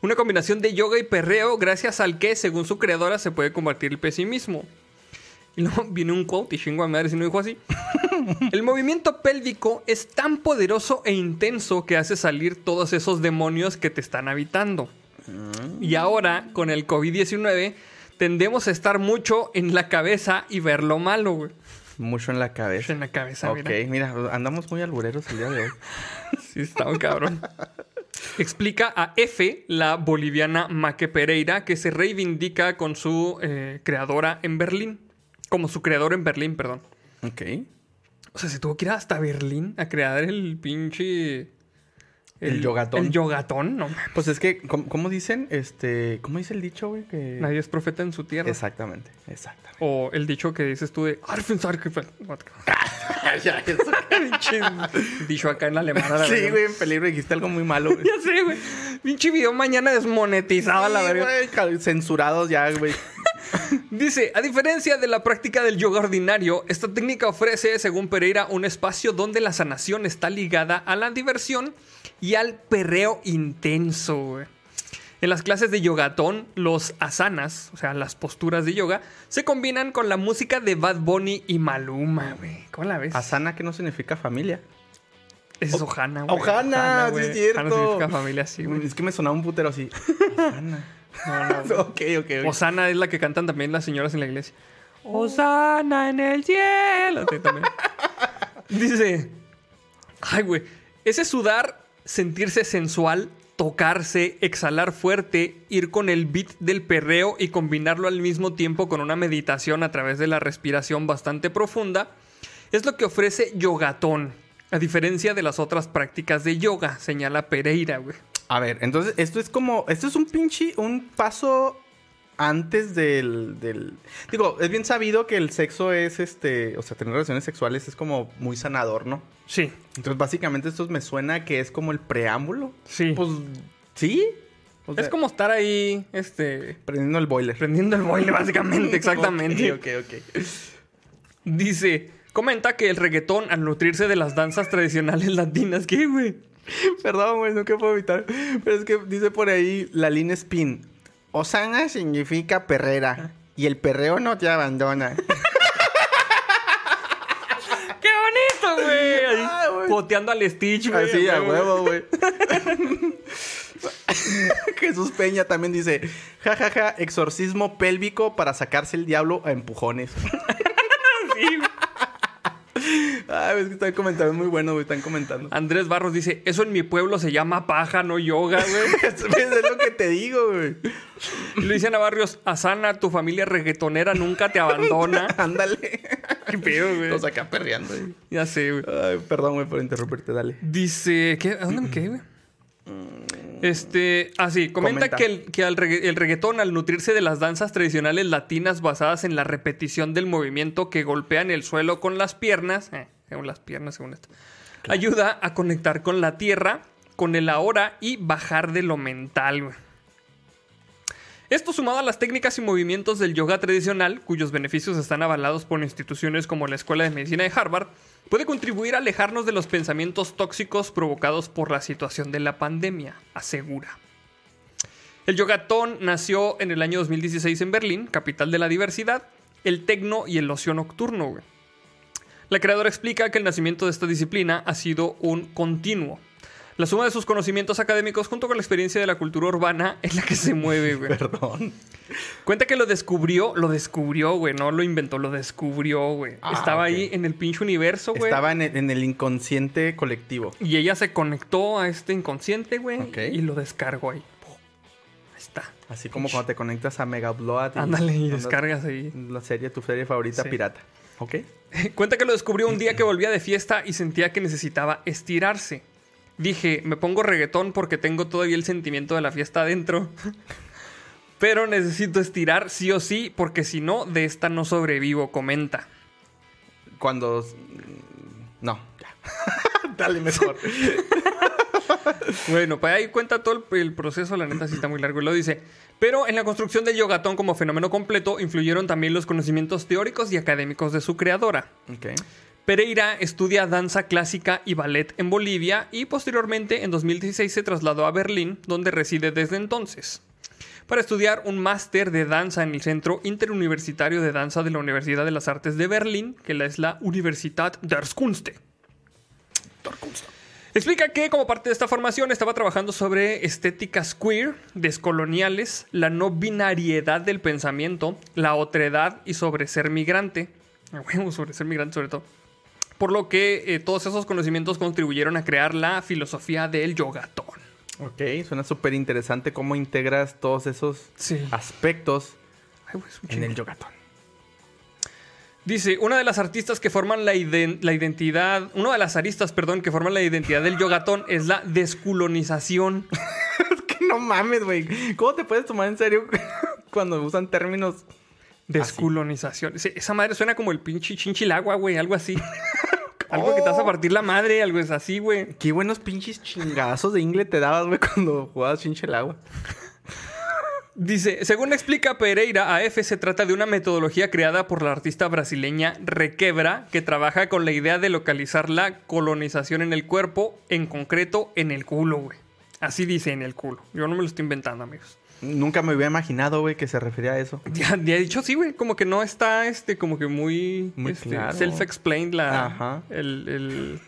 Una combinación de yoga y perreo, gracias al que, según su creadora, se puede combatir el pesimismo. Y luego viene un quote, y chingo a madre si no dijo así. El movimiento pélvico es tan poderoso e intenso que hace salir todos esos demonios que te están habitando. Y ahora, con el COVID-19, tendemos a estar mucho en la cabeza y ver lo malo, güey. Mucho en la cabeza. En la cabeza, Ok, mira. mira, andamos muy albureros el día de hoy. Sí, está un cabrón. Explica a F, la boliviana Maque Pereira, que se reivindica con su eh, creadora en Berlín. Como su creador en Berlín, perdón. Ok. O sea, se tuvo que ir hasta Berlín a crear el pinche. El yogatón. El yogatón, no mames. Pues es que, ¿cómo, cómo dicen? Este, ¿cómo dice el dicho, güey? Que... Nadie es profeta en su tierra. Exactamente, exactamente. O el dicho que dices tú de Arfen Sarkefeld. ya, eso. Pinche dicho acá en alemán. la sí, güey, en peligro dijiste algo muy malo, güey. Ya sé, güey. Pinche video mañana desmonetizado a la Sí, verga. cal- censurados ya, güey. Dice, a diferencia de la práctica del yoga ordinario, esta técnica ofrece, según Pereira, un espacio donde la sanación está ligada a la diversión y al perreo intenso. En las clases de yogatón, los asanas, o sea, las posturas de yoga, se combinan con la música de Bad Bunny y Maluma, güey. ¿Cómo la ves? Asana, que no significa familia. Es Ohana, güey. Sí es cierto. Ohana significa familia, sí, güey. Es que me sonaba un putero así. No, no, ok, ok, ok. Osana es la que cantan también las señoras en la iglesia. Osana en el cielo. Sí, también. Dice, ay, güey, ese sudar, sentirse sensual, tocarse, exhalar fuerte, ir con el beat del perreo y combinarlo al mismo tiempo con una meditación a través de la respiración bastante profunda, es lo que ofrece Yogatón. A diferencia de las otras prácticas de yoga, señala Pereira, güey. A ver, entonces esto es como. Esto es un pinche. Un paso antes del, del. Digo, es bien sabido que el sexo es este. O sea, tener relaciones sexuales es como muy sanador, ¿no? Sí, Entonces, básicamente, esto me suena que es como el preámbulo. sí. Pues. ¿Sí? O sea, es como estar ahí, este, Prendiendo el boiler. prendiendo el boile, básicamente, exactamente. Ok, ok, ok. Dice, comenta que el reggaetón, al nutrirse de las danzas tradicionales latinas, ¿qué, güey? Perdón, güey, nunca puedo evitar. Pero es que dice por ahí la línea spin. Osana significa perrera. Y el perreo no te abandona. ¡Qué bonito, güey! Ah, güey. Poteando al Stitch, güey. Así, a huevo, güey. Jesús Peña también dice: jajaja, exorcismo pélvico para sacarse el diablo a empujones. Ay, es que están comentando muy bueno, güey. Están comentando. Andrés Barros dice, eso en mi pueblo se llama paja, no yoga, güey. es lo que te digo, güey. Luisiana Barrios, Asana, tu familia reggaetonera nunca te abandona. Ándale. Qué pedo, güey. Los acá perreando, güey. Ya sé, güey. Ay, perdón, güey, por interrumpirte, dale. Dice, ¿qué? ¿a dónde me quedé, güey? Este, así, comenta, Comenta. que, el, que regga- el reggaetón, al nutrirse de las danzas tradicionales latinas basadas en la repetición del movimiento que golpean el suelo con las piernas, eh, según las piernas, según esto, ayuda a conectar con la tierra, con el ahora y bajar de lo mental. Esto sumado a las técnicas y movimientos del yoga tradicional, cuyos beneficios están avalados por instituciones como la Escuela de Medicina de Harvard, puede contribuir a alejarnos de los pensamientos tóxicos provocados por la situación de la pandemia, asegura. El yogatón nació en el año 2016 en Berlín, capital de la diversidad, el tecno y el ocio nocturno. La creadora explica que el nacimiento de esta disciplina ha sido un continuo. La suma de sus conocimientos académicos junto con la experiencia de la cultura urbana es la que se mueve, güey. Perdón. Cuenta que lo descubrió, lo descubrió, güey, no lo inventó, lo descubrió, güey. Ah, Estaba ahí en el pinche universo, güey. Estaba en el, en el inconsciente colectivo. Y ella se conectó a este inconsciente, güey, Ok. y lo descargó ahí. Pum. Ahí está. Así como cuando te conectas a Mega Upload. Ándale y descargas ahí. La serie, tu serie favorita Sí. pirata. ¿Ok? Cuenta que lo descubrió un día que volvía de fiesta y sentía que necesitaba estirarse. Dije, me pongo reggaetón porque tengo todavía el sentimiento de la fiesta adentro. Pero necesito estirar sí o sí porque si no, de esta no sobrevivo, comenta. Cuando. No, ya. Dale mejor. Bueno, pues ahí cuenta todo el, el proceso, la neta sí está muy largo y lo dice. Pero en la construcción del yogatón como fenómeno completo influyeron también los conocimientos teóricos y académicos de su creadora. ok. Pereira estudia danza clásica y ballet en Bolivia y posteriormente en 2016 se trasladó a Berlín, donde reside desde entonces, para estudiar un máster de danza en el Centro Interuniversitario de Danza de la Universidad de las Artes de Berlín, que es la Universität der Künste. Explica que como parte de esta formación estaba trabajando sobre estéticas queer, descoloniales, la no binariedad del pensamiento, la otredad y sobre ser migrante. A huevo, sobre ser migrante sobre todo. Por lo que eh, todos esos conocimientos contribuyeron a crear la filosofía del yogatón. Ok, suena súper interesante cómo integras todos esos Sí. aspectos Ay, en el yogatón. Dice, una de las artistas que forman la, iden- la identidad, una de las aristas, perdón, que forman la identidad del yogatón es la descolonización. Es que no mames, güey. ¿Cómo te puedes tomar en serio cuando usan términos? Descolonización. Esa madre suena como el pinche chinchilagua, güey, algo así. algo que te vas a partir la madre, algo es así, güey. Qué buenos pinches chingazos de ingle te dabas, güey, cuando jugabas chinche el agua. Dice, según explica Pereira, AF se trata de una metodología creada por la artista brasileña Requebra, que trabaja con la idea de localizar la colonización en el cuerpo, en concreto en el culo, güey. Así dice en el culo. Yo no me lo estoy inventando, amigos. Nunca me hubiera imaginado, güey, que se refería a eso. Ya, ya he dicho sí, güey. Como que no está, este, como que muy, Muy este, claro. self-explained la, Ajá. el, el,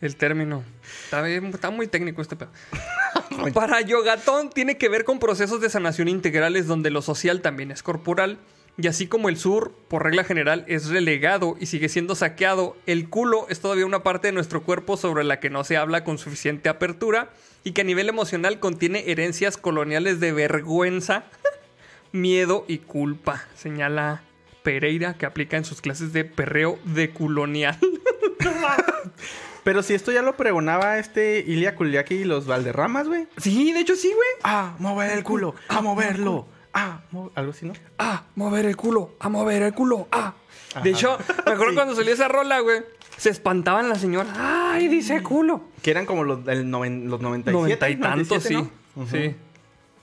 el término. Está, bien- está muy técnico este pedo. Para Yogatón tiene que ver con procesos de sanación integrales donde lo social también es corporal. Y así como el sur, por regla general, es relegado y sigue siendo saqueado, el culo es todavía una parte de nuestro cuerpo sobre la que no se habla con suficiente apertura y que a nivel emocional contiene herencias coloniales de vergüenza, miedo y culpa, señala Pereira que aplica en sus clases de perreo de colonial. Pero si esto ya lo pregonaba este Ilia Kuliaki y los Valderramas, güey. sí, de hecho sí, güey. Ah, mover el culo, a moverlo. Ah, algo así, ¿no? Ah, mover el culo, a mover el culo, ah. Ajá. De hecho, me acuerdo Sí. cuando salió esa rola, güey. Se espantaban las señoras. Ay, dice culo. Que eran como los, del noven- los 97. Noventa y tantos, sí. 97, ¿no? Ujú. Sí.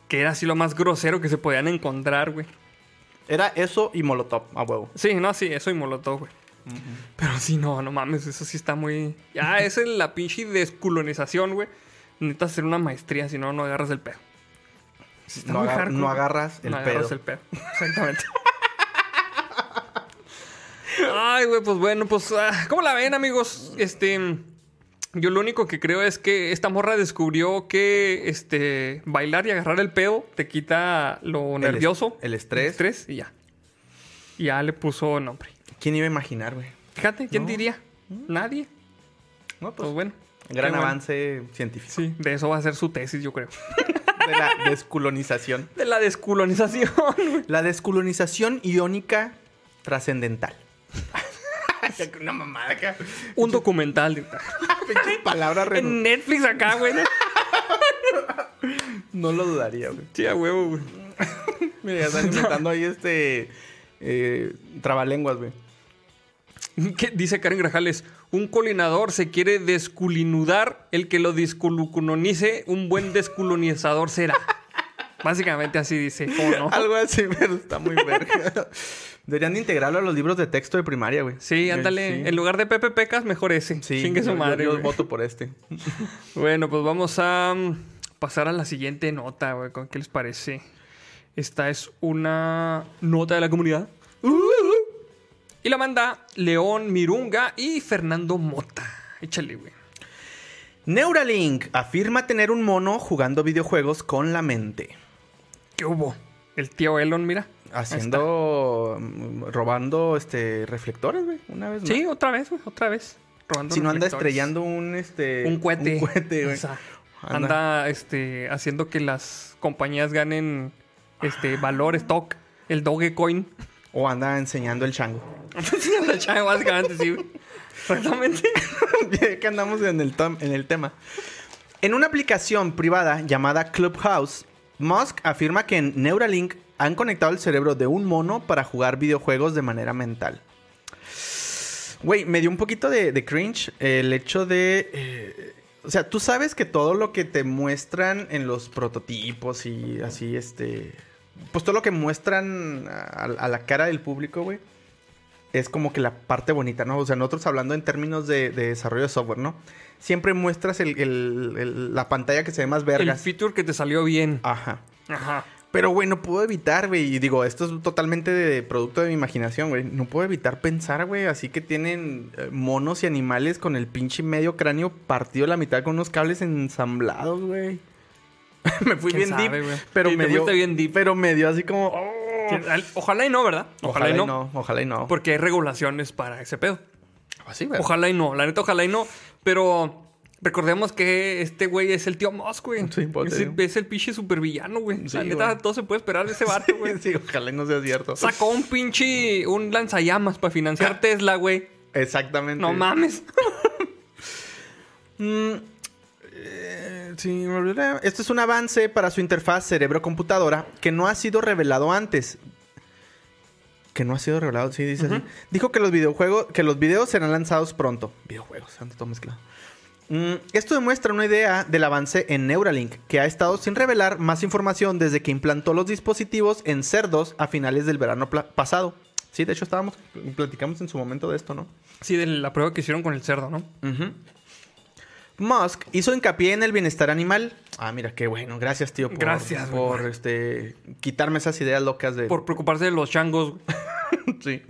Que era así lo más grosero que se podían encontrar, güey. Era eso y Molotov, a huevo. Sí, no, sí, eso y molotov, güey. Pero sí, no, no mames, eso sí está muy. Ya, es en la pinche descolonización, güey. Necesitas hacer una maestría, si no, no agarras el pedo. Está No, muy agar- hardcore, no güey. agarras el no pedo. agarras el pedo. Exactamente. Ay, güey, pues bueno, pues. ah, ¿Cómo la ven, amigos? Este. Yo lo único que creo es que esta morra descubrió que este bailar y agarrar el pedo te quita lo El es- nervioso. el estrés. estrés y ya. Y ya le puso nombre. ¿Quién iba a imaginar, güey? Fíjate, ¿quién No. diría? Nadie. No, Pues pues, bueno. gran bueno. avance científico. Sí, de eso va a ser su tesis, yo creo. De la descolonización. De la descolonización. La descolonización iónica trascendental. Una mamada acá. Un documental. Pinches palabras en Netflix acá, güey. ¿no? No lo dudaría, güey. Sí, a huevo, güey. Mira, ya están inventando ahí este. Eh, trabalenguas, güey. ¿Qué? Dice Karen Grajales, un colinador se quiere desculinudar, el que lo desculonice, un buen desculonizador será. Básicamente así dice, ¿cómo no? Algo así, pero está muy verga. Deberían de integrarlo a los libros de texto de primaria, güey. Sí, ándale. Sí. En lugar de Pepe Pecas, mejor ese. Sí, Chingue su yo- madre, Yo, güey. voto por este. Bueno, pues vamos a mm, pasar a la siguiente nota, güey. ¿Con ¿Qué les parece? Esta es una nota de la comunidad. Y la manda León Mirunga y Fernando Mota. Échale, güey. Neuralink afirma tener un mono jugando videojuegos con la mente. ¿Qué hubo? El tío Elon, mira. Haciendo. mm, robando este reflectores, güey. Una vez más. Sí, otra vez, güey, otra vez. Robando Si no anda estrellando un este. un cohete. Un cohete, güey. O sea, Anda. anda, este, haciendo que las compañías ganen este valor, stock, el Dogecoin. O anda enseñando el chango. Sí, anda chavo, básicamente, sí. Exactamente. Que andamos en el, en el tema. En una aplicación privada llamada Clubhouse, Musk afirma que en Neuralink han conectado el cerebro de un mono para jugar videojuegos de manera mental. Güey, me dio un poquito de, de cringe el hecho de... eh, o sea, tú sabes que todo lo que te muestran en los prototipos y así, este... Pues todo lo que muestran a, a la cara del público, güey es como que la parte bonita, ¿no? O sea, nosotros hablando en términos de, de desarrollo de software, ¿no? Siempre muestras el- el- el- la pantalla que se ve más El vergas. feature que te salió bien. Ajá. Ajá. Pero, güey, no puedo evitar, güey. Y digo, esto es totalmente de producto de mi imaginación, güey. No puedo evitar pensar, güey. Así que tienen eh, monos y animales con el pinche medio cráneo partido a la mitad con unos cables ensamblados, güey. me fui ¿Quién bien sabe, deep, güey? pero Sí, me dio... bien deep. Pero me dio así como... oh. Ojalá y no, ¿verdad? Ojalá, y no. Ojalá y no. Porque hay regulaciones para ese pedo. Así, güey. Ojalá y no. La neta, ojalá y no. Pero recordemos que este güey es el tío Musk, güey. Sí, pues, es, el, es el pinche supervillano, güey. Sí, la neta, güey. todo se puede esperar de ese vato, güey. sí, ojalá y no sea cierto. Sacó un pinche... Un lanzallamas para financiar Tesla, güey. Exactamente. No mames. Mm, eh, sí, esto es un avance para su interfaz cerebro-computadora que no ha sido revelado antes. Que no ha sido revelado, sí, dice así. Dijo que los videojuegos, que los videos serán lanzados pronto. Videojuegos, anda todo mezclado. Mm, esto demuestra una idea del avance en Neuralink, que ha estado sin revelar más información desde que implantó los dispositivos en cerdos a finales del verano pasado. Sí, de hecho estábamos, platicamos en su momento de esto, ¿no? Sí, de la prueba que hicieron con el cerdo, ¿no? Ujú. Musk hizo hincapié en el bienestar animal. Ah, mira, qué bueno. Gracias, tío, por, Gracias, güey. por este, quitarme esas ideas locas de... Por preocuparse de los changos. Sí.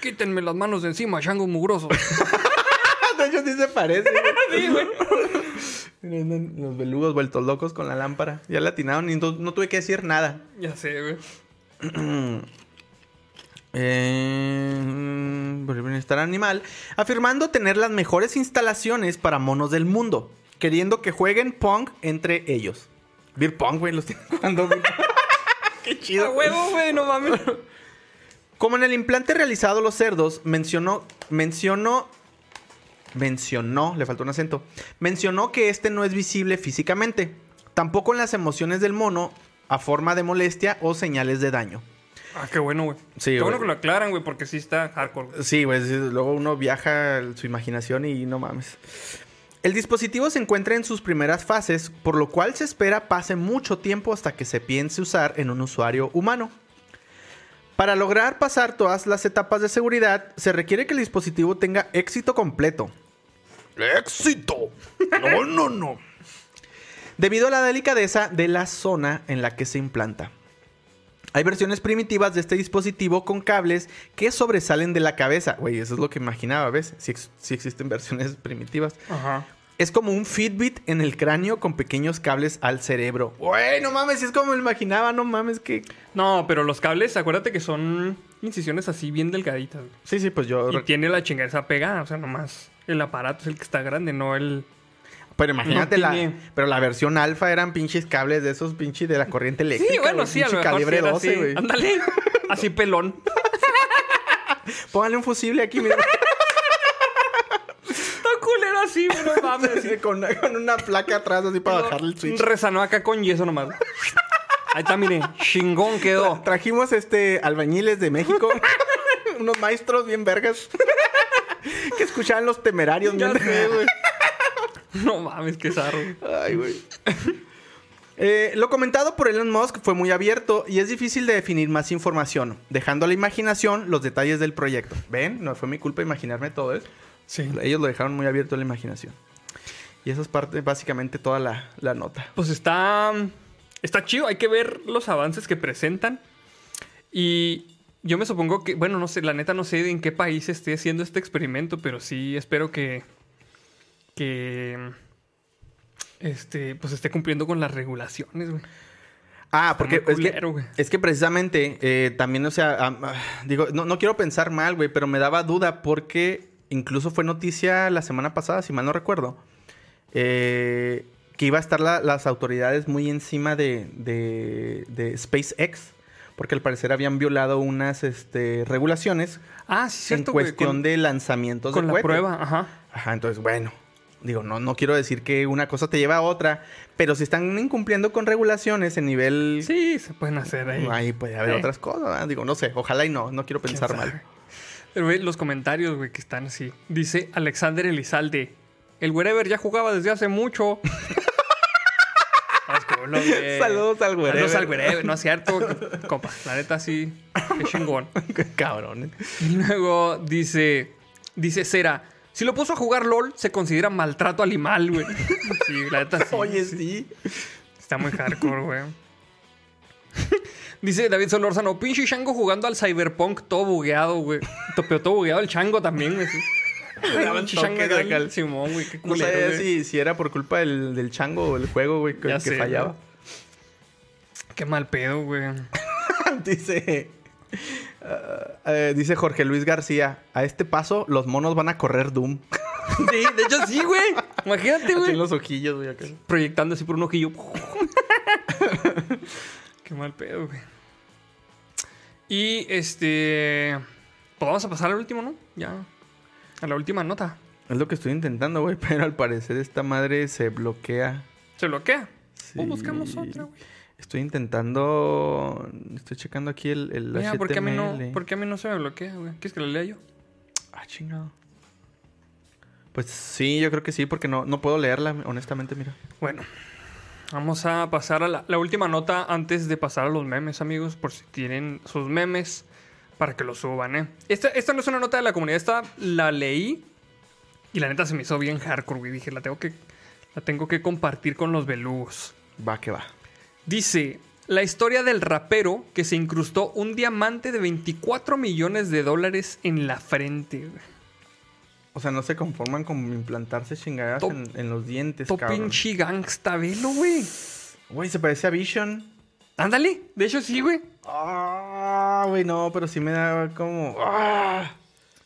Quítenme las manos de encima, changos mugrosos. de hecho, sí se parece. sí, güey. Los belugos vueltos locos con la lámpara. Ya le atinaron y no, no tuve que decir nada. Ya sé, güey. Eh, por el bienestar animal. Afirmando tener las mejores instalaciones para monos del mundo. Queriendo que jueguen Pong entre ellos. Beer Pong, güey. Los tienen jugando. qué chido. A huevo, güey, no mames. Como en el implante realizado a los cerdos, mencionó, mencionó, mencionó, le faltó un acento, mencionó que este no es visible físicamente, tampoco en las emociones del mono a forma de molestia o señales de daño. Ah, qué bueno, güey. Sí, Qué bueno que lo aclaran, güey, porque sí está hardcore. Sí, güey, luego uno viaja su imaginación y no mames. El dispositivo se encuentra en sus primeras fases, por lo cual se espera pase mucho tiempo hasta que se piense usar en un usuario humano. Para lograr pasar todas las etapas de seguridad, se requiere que el dispositivo tenga éxito completo. ¡Éxito! No, no, no. Debido a la delicadeza de la zona en la que se implanta. Hay versiones primitivas de este dispositivo con cables que sobresalen de la cabeza. Güey, eso es lo que imaginaba, ¿ves? Si existen versiones primitivas. Ajá. Es como un Fitbit en el cráneo con pequeños cables al cerebro. Güey, no mames, es como me imaginaba, no mames, que... No, pero los cables, acuérdate que son incisiones así bien delgaditas. güey. Sí, sí, pues yo... Y tiene la chingada esa pegada, o sea, nomás el aparato es el que está grande, no el... Pero imagínate, no la, pero la versión alfa eran pinches cables de esos pinches de la corriente eléctrica. Sí, bueno, sí, a lo mejor calibre sí era 12, así. güey. Ándale, así pelón. Póngale un fusible aquí, mira. Está culero así, no mames. Así con, una, con una placa atrás así para bajarle el switch. Rezanó acá con yeso nomás. Ahí está, mire, chingón quedó. Trajimos este albañiles de México. unos maestros bien vergas. que escuchaban los temerarios. Ya sé, güey. No mames, qué zarro. Ay, güey. Eh, lo comentado por Elon Musk fue muy abierto y es difícil de definir más información, dejando a la imaginación los detalles del proyecto. ¿Ven? No fue mi culpa imaginarme todo eso. Sí. Ellos lo dejaron muy abierto a la imaginación. Y esa es parte, básicamente, toda la, la nota. Pues está. Está chido, hay que ver los avances que presentan. Y yo me supongo que, bueno, no sé, la neta no sé en qué país esté haciendo este experimento, pero sí espero que. Que. este, pues esté cumpliendo con las regulaciones, güey. Ah, porque es que, es que precisamente eh, también, o sea, ah, digo, no, no quiero pensar mal, güey, pero me daba duda porque incluso fue noticia la semana pasada, si mal no recuerdo, eh, que iba a estar la- las autoridades muy encima de, de, de SpaceX, porque al parecer habían violado unas este, regulaciones Ah, sí, cierto, en cuestión Con, de lanzamientos con de la cohete. prueba, ajá. Ajá, entonces, bueno. Digo, no, no quiero decir que una cosa te lleva a otra, pero si están incumpliendo con regulaciones en nivel Sí, se pueden hacer ahí. Ahí puede haber Eh. otras cosas, ¿verdad? Digo, no sé, ojalá y no, no quiero ¿Quién pensar mal. Pero ve los comentarios, güey, que están así. Dice Alexander Elizalde. El wherever ya jugaba desde hace mucho. Saludos al wherever. Saludos al. No es cierto, compa. La neta sí. Qué chingón. Qué cabrón. Y luego dice... Dice Cera. Si lo puso a jugar LOL, se considera maltrato animal, güey. Sí, la neta sí. Oye, sí. Está muy hardcore, güey. Dice David Solórzano, pinche chango jugando al Cyberpunk todo bugueado, güey. To- Pero todo bugueado el chango también, güey. Simón, güey. Qué No culero, sabía güey. si, si era por culpa del, del chango o el juego, güey, que, que sé, fallaba. Qué mal pedo, güey. dice. Ah, eh, dice Jorge Luis García: A este paso, los monos van a correr Doom. Sí, de hecho sí, güey. Imagínate, güey. en los ojillos, güey. acá. Proyectando así por un ojillo. Qué mal pedo, güey. Y este. Pues vamos a pasar al último, ¿no? Ya. A la última nota. Es lo que estoy intentando, güey, pero al parecer esta madre se bloquea. Se bloquea. Sí. O buscamos otra, güey. Estoy intentando. Estoy checando aquí el, el Mira, ¿por qué, a mí no, HTML. por qué a mí no se me bloquea, güey? ¿Quieres que lo lea yo? Ah, chingado. Pues sí, yo creo que sí, porque no, no puedo leerla, honestamente, mira. Bueno, vamos a pasar a la, la última nota antes de pasar a los memes, amigos, por si tienen sus memes para que los suban, ¿eh? Esta, esta no es una nota de la comunidad, esta la leí y la neta se me hizo bien hardcore, güey. Dije, la tengo que, la tengo que compartir con los belugos. Va que va. Dice, la historia del rapero que se incrustó un diamante de 24 millones de dólares en la frente. O sea, no se conforman con implantarse chingadas Top- en, en los dientes, To cabrón. pinche gangsta, velo, güey. Güey, se parece a Vision. Ándale, de hecho sí, güey. Ah, güey, no, pero sí me da como... Ah.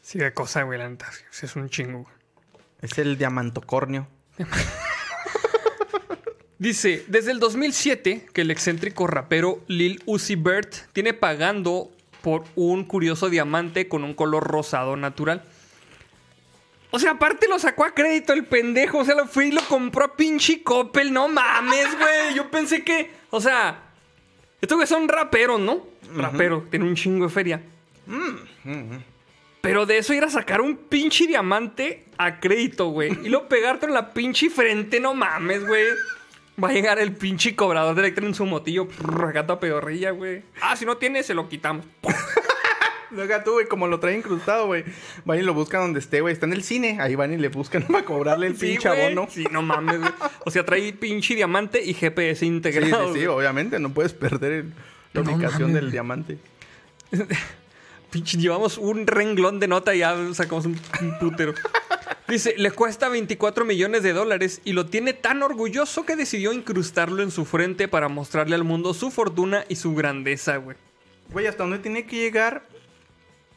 Sí, de cosa, güey, la neta. es un chingo, güey. Es el diamantocornio. Dice, desde el 2007 que el excéntrico rapero Lil Uzi Vert tiene pagando por un curioso diamante con un color rosado natural. O sea, aparte lo sacó a crédito el pendejo. O sea, lo fue y lo compró a pinche Coppel. No mames, güey. Yo pensé que... O sea... Estos güeyes son raperos, ¿no? Rapero. Tiene un chingo de feria. Pero de eso ir a sacar un pinche diamante a crédito, güey. Y luego pegarte en la pinche frente, no mames, güey. Va a llegar el pinche cobrador de Electra en su motillo. Prrr, gata pedorrilla, güey. Ah, si no tiene, se lo quitamos. Luego tú, güey, como lo trae incrustado, güey. Van y lo buscan donde esté, güey. Está en el cine. Ahí van y le buscan para cobrarle el Sí, pinche abono. Sí, no mames, güey. O sea, trae pinche diamante y GPS Sí, sí, integrado. sí, güey. obviamente. No puedes perder el- la No ubicación mames. del diamante. Pinche, llevamos un renglón de nota y ya sacamos un, un putero. Dice, le cuesta 24 millones de dólares y lo tiene tan orgulloso que decidió incrustarlo en su frente para mostrarle al mundo su fortuna y su grandeza, güey. Güey, ¿hasta dónde tiene que llegar?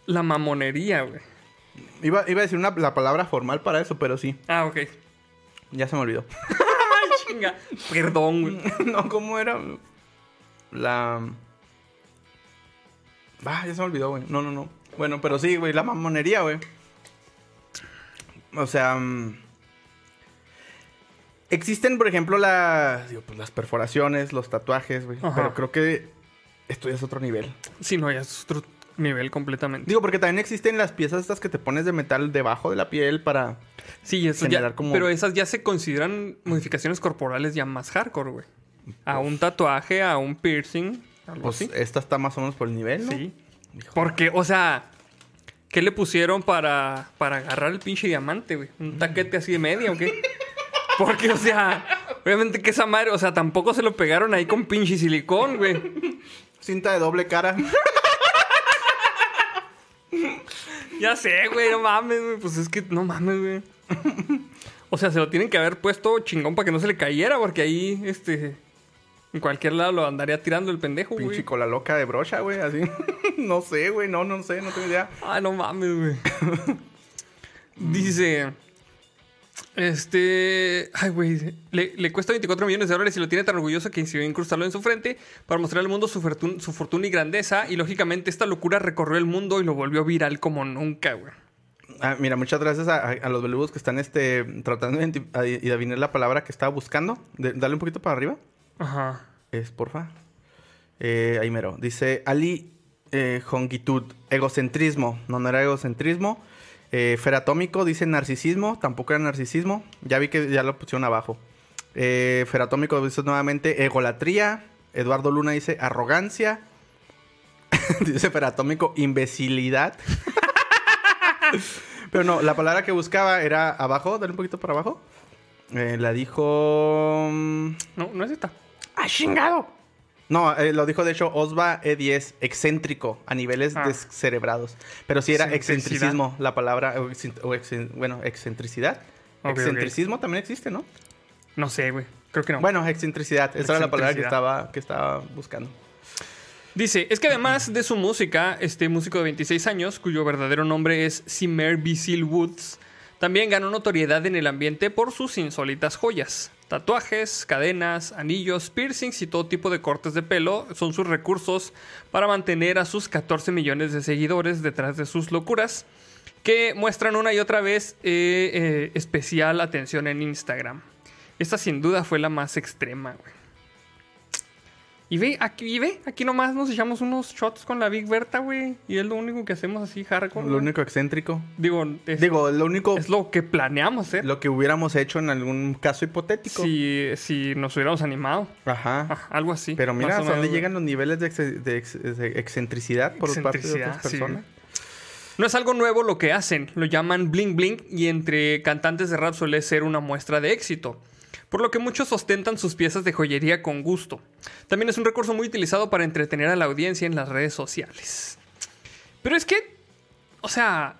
La mamonería, güey. Iba, iba a decir una, la palabra formal para eso, pero sí. Ah, ok. Ya se me olvidó. Ay, chinga. Perdón, güey. no, ¿cómo era? La... Ah, ya se me olvidó, güey. No, no, no. Bueno, pero sí, güey, la mamonería, güey. O sea... mm, Existen, por ejemplo, la, digo, pues, las perforaciones, los tatuajes, güey. Pero creo que esto ya es otro nivel. Sí, no, ya es otro nivel completamente. Digo, porque también existen las piezas estas que te pones de metal debajo de la piel para... Sí, eso ya. generar como- Pero esas ya se consideran modificaciones corporales ya más hardcore, güey. A un tatuaje, a un piercing, algo Pues así. esta está más o menos por el nivel, ¿no? Sí. Porque, o sea, ¿qué le pusieron para, para agarrar el pinche diamante, güey? ¿Un taquete así de media o qué? Porque, o sea, obviamente que esa madre, o sea, tampoco se lo pegaron ahí con pinche silicón, güey. Cinta de doble cara. Ya sé, güey, no mames, güey. Pues es que no mames, güey. O sea, se lo tienen que haber puesto chingón para que no se le cayera, porque ahí, este. En cualquier lado lo andaría tirando el pendejo, güey. Pinche cola loca de brocha, güey, así. no sé, güey, no, no sé, no tengo idea. Ay, no mames, güey. Dice. Este. Ay, güey. Le, le cuesta 24 millones de dólares y lo tiene tan orgulloso que decidió incrustarlo en su frente para mostrar al mundo su, fortun- su fortuna y grandeza. Y lógicamente, esta locura recorrió el mundo y lo volvió viral como nunca, güey. Ah, mira, muchas gracias a, a los boludos que están este, tratando de adivinar la palabra que estaba buscando. De- dale un poquito para arriba. Ajá. Es, porfa. Eh, ahí mero. Dice Ali eh. Egocentrismo. No, no era egocentrismo. Eh, feratómico dice narcisismo. Tampoco era narcisismo. Ya vi que ya lo pusieron abajo. Eh, feratómico dice nuevamente egolatría. Eduardo Luna dice arrogancia. dice feratómico imbecilidad. Pero no, la palabra que buscaba era abajo. Dale un poquito para abajo. Eh, la dijo... mm, No, no es esta. ¡Ah, chingado! No, eh, lo dijo de hecho Osva E10, excéntrico, a niveles Ah. descerebrados. Pero sí era excentricismo, la palabra, o o bueno, excentricidad. Excentricismo también existe, ¿no? No sé, güey. Creo que no. Bueno, excentricidad, esa era la palabra que estaba, que estaba buscando. Dice, es que además de su música, este músico de 26 años, cuyo verdadero nombre es Simer Bisil Woods, también ganó notoriedad en el ambiente por sus insólitas joyas. Tatuajes, cadenas, anillos, piercings y todo tipo de cortes de pelo son sus recursos para mantener a sus 14 millones de seguidores detrás de sus locuras, que muestran una y otra vez eh, eh, especial atención en Instagram. Esta sin duda fue la más extrema, güey. Y ve, aquí, y ve, aquí nomás nos echamos unos shots con la Big Berta, güey. Y es lo único que hacemos así, hardcore. Lo único excéntrico. Digo, es, Digo, lo único, es lo que planeamos hacer. lo que hubiéramos hecho en algún caso hipotético. Si, si nos hubiéramos animado. Ajá. Algo así. Pero mira, ¿hasta dónde llegan los niveles de, ex- de ex- de excentricidad por parte de otras sí. personas? No es algo nuevo lo que hacen, lo llaman bling bling y entre cantantes de rap suele ser una muestra de éxito, por lo que muchos ostentan sus piezas de joyería con gusto. También es un recurso muy utilizado para entretener a la audiencia en las redes sociales. Pero es que, o sea,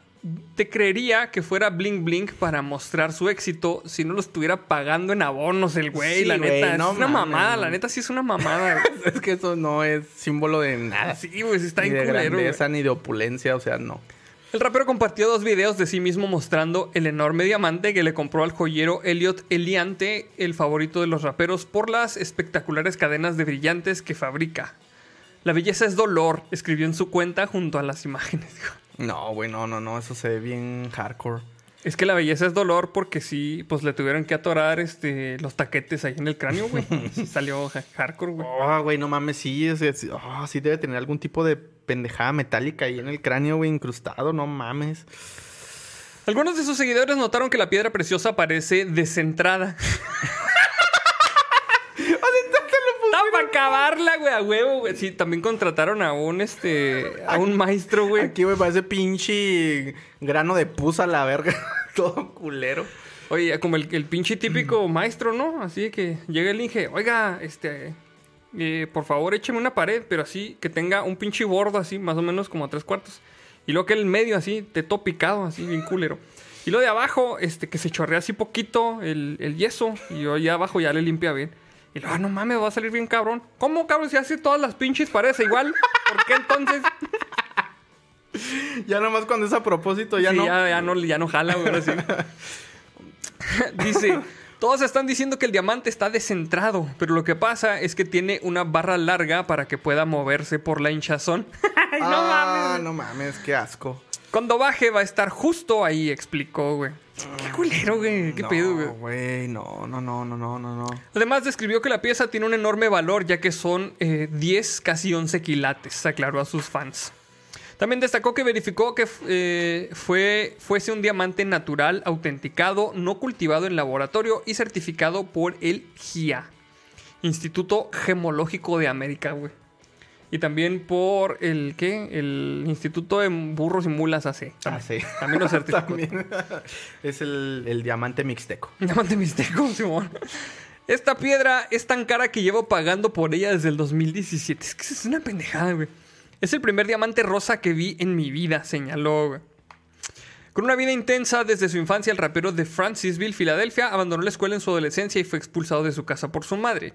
te creería que fuera bling bling para mostrar su éxito si no lo estuviera pagando en abonos el güey, Sí, la güey, neta. no es una mames. mamada, la neta sí es una mamada. es que eso no es símbolo de nada. sí, güey, está ni en de culero. güey. grandeza, ni de opulencia, o sea, no. El rapero compartió dos videos de sí mismo mostrando el enorme diamante que le compró al joyero Elliot Eliante, el favorito de los raperos, por las espectaculares cadenas de brillantes que fabrica. La belleza es dolor, escribió en su cuenta junto a las imágenes. No, güey, no, no, no, eso se ve bien hardcore. Es que la belleza es dolor porque sí, pues le tuvieron que atorar este, los taquetes ahí en el cráneo, güey. Sí salió hardcore, güey. Oh, güey, no mames, sí, es- es- oh, sí debe tener algún tipo de pendejada metálica ahí en el cráneo, güey, incrustado, no mames. Algunos de sus seguidores notaron que la piedra preciosa parece descentrada. Para acabarla, güey, a huevo, güey. Sí, también contrataron a un, este, a un maestro, güey. Aquí, güey, parece pinche grano de pus a la verga. Todo culero. Oye, como el, el pinche típico maestro, ¿no? Así que llega el Inge, oiga, este, eh, por favor, écheme una pared, pero así, que tenga un pinche bordo así, más o menos como a tres cuartos. Y luego que el medio así, te todo picado, así, bien culero. Y lo de abajo, este, que se chorrea así poquito el, el yeso, y yo allá abajo ya le limpia bien. Y luego, ah, no mames, va a salir bien cabrón. ¿Cómo, cabrón? Si hace todas las pinches paredes igual. ¿Por qué entonces? Ya nomás cuando es a propósito, ya Sí, no. Ya, ya no, ya no jala, güey. Dice, todos están diciendo que el diamante está descentrado, pero lo que pasa es que tiene una barra larga para que pueda moverse por la hinchazón. Ay, no ah, mames. no mames, qué asco. Cuando baje va a estar justo ahí, explicó, güey. Qué culero, güey. Qué no, pedo, güey. güey, no, no, no, no, no, no, no. Además describió que la pieza tiene un enorme valor ya que son eh, 10, casi 11 quilates, aclaró a sus fans. También destacó que verificó que eh, fue, fuese un diamante natural, autenticado, no cultivado en laboratorio y certificado por el GIA, Instituto Gemológico de América, güey. Y también por el, ¿qué? El Instituto de Burros y Mulas AC. Ah, sí. También lo certificó. También. es el, el diamante mixteco. Diamante Mixteco, Simón. Esta piedra es tan cara que llevo pagando por ella desde el 2017. Es que es una pendejada, güey. Es el primer diamante rosa que vi en mi vida, señaló. Con una vida intensa desde su infancia, el rapero de Francisville, Filadelfia, abandonó la escuela en su adolescencia y fue expulsado de su casa por su madre.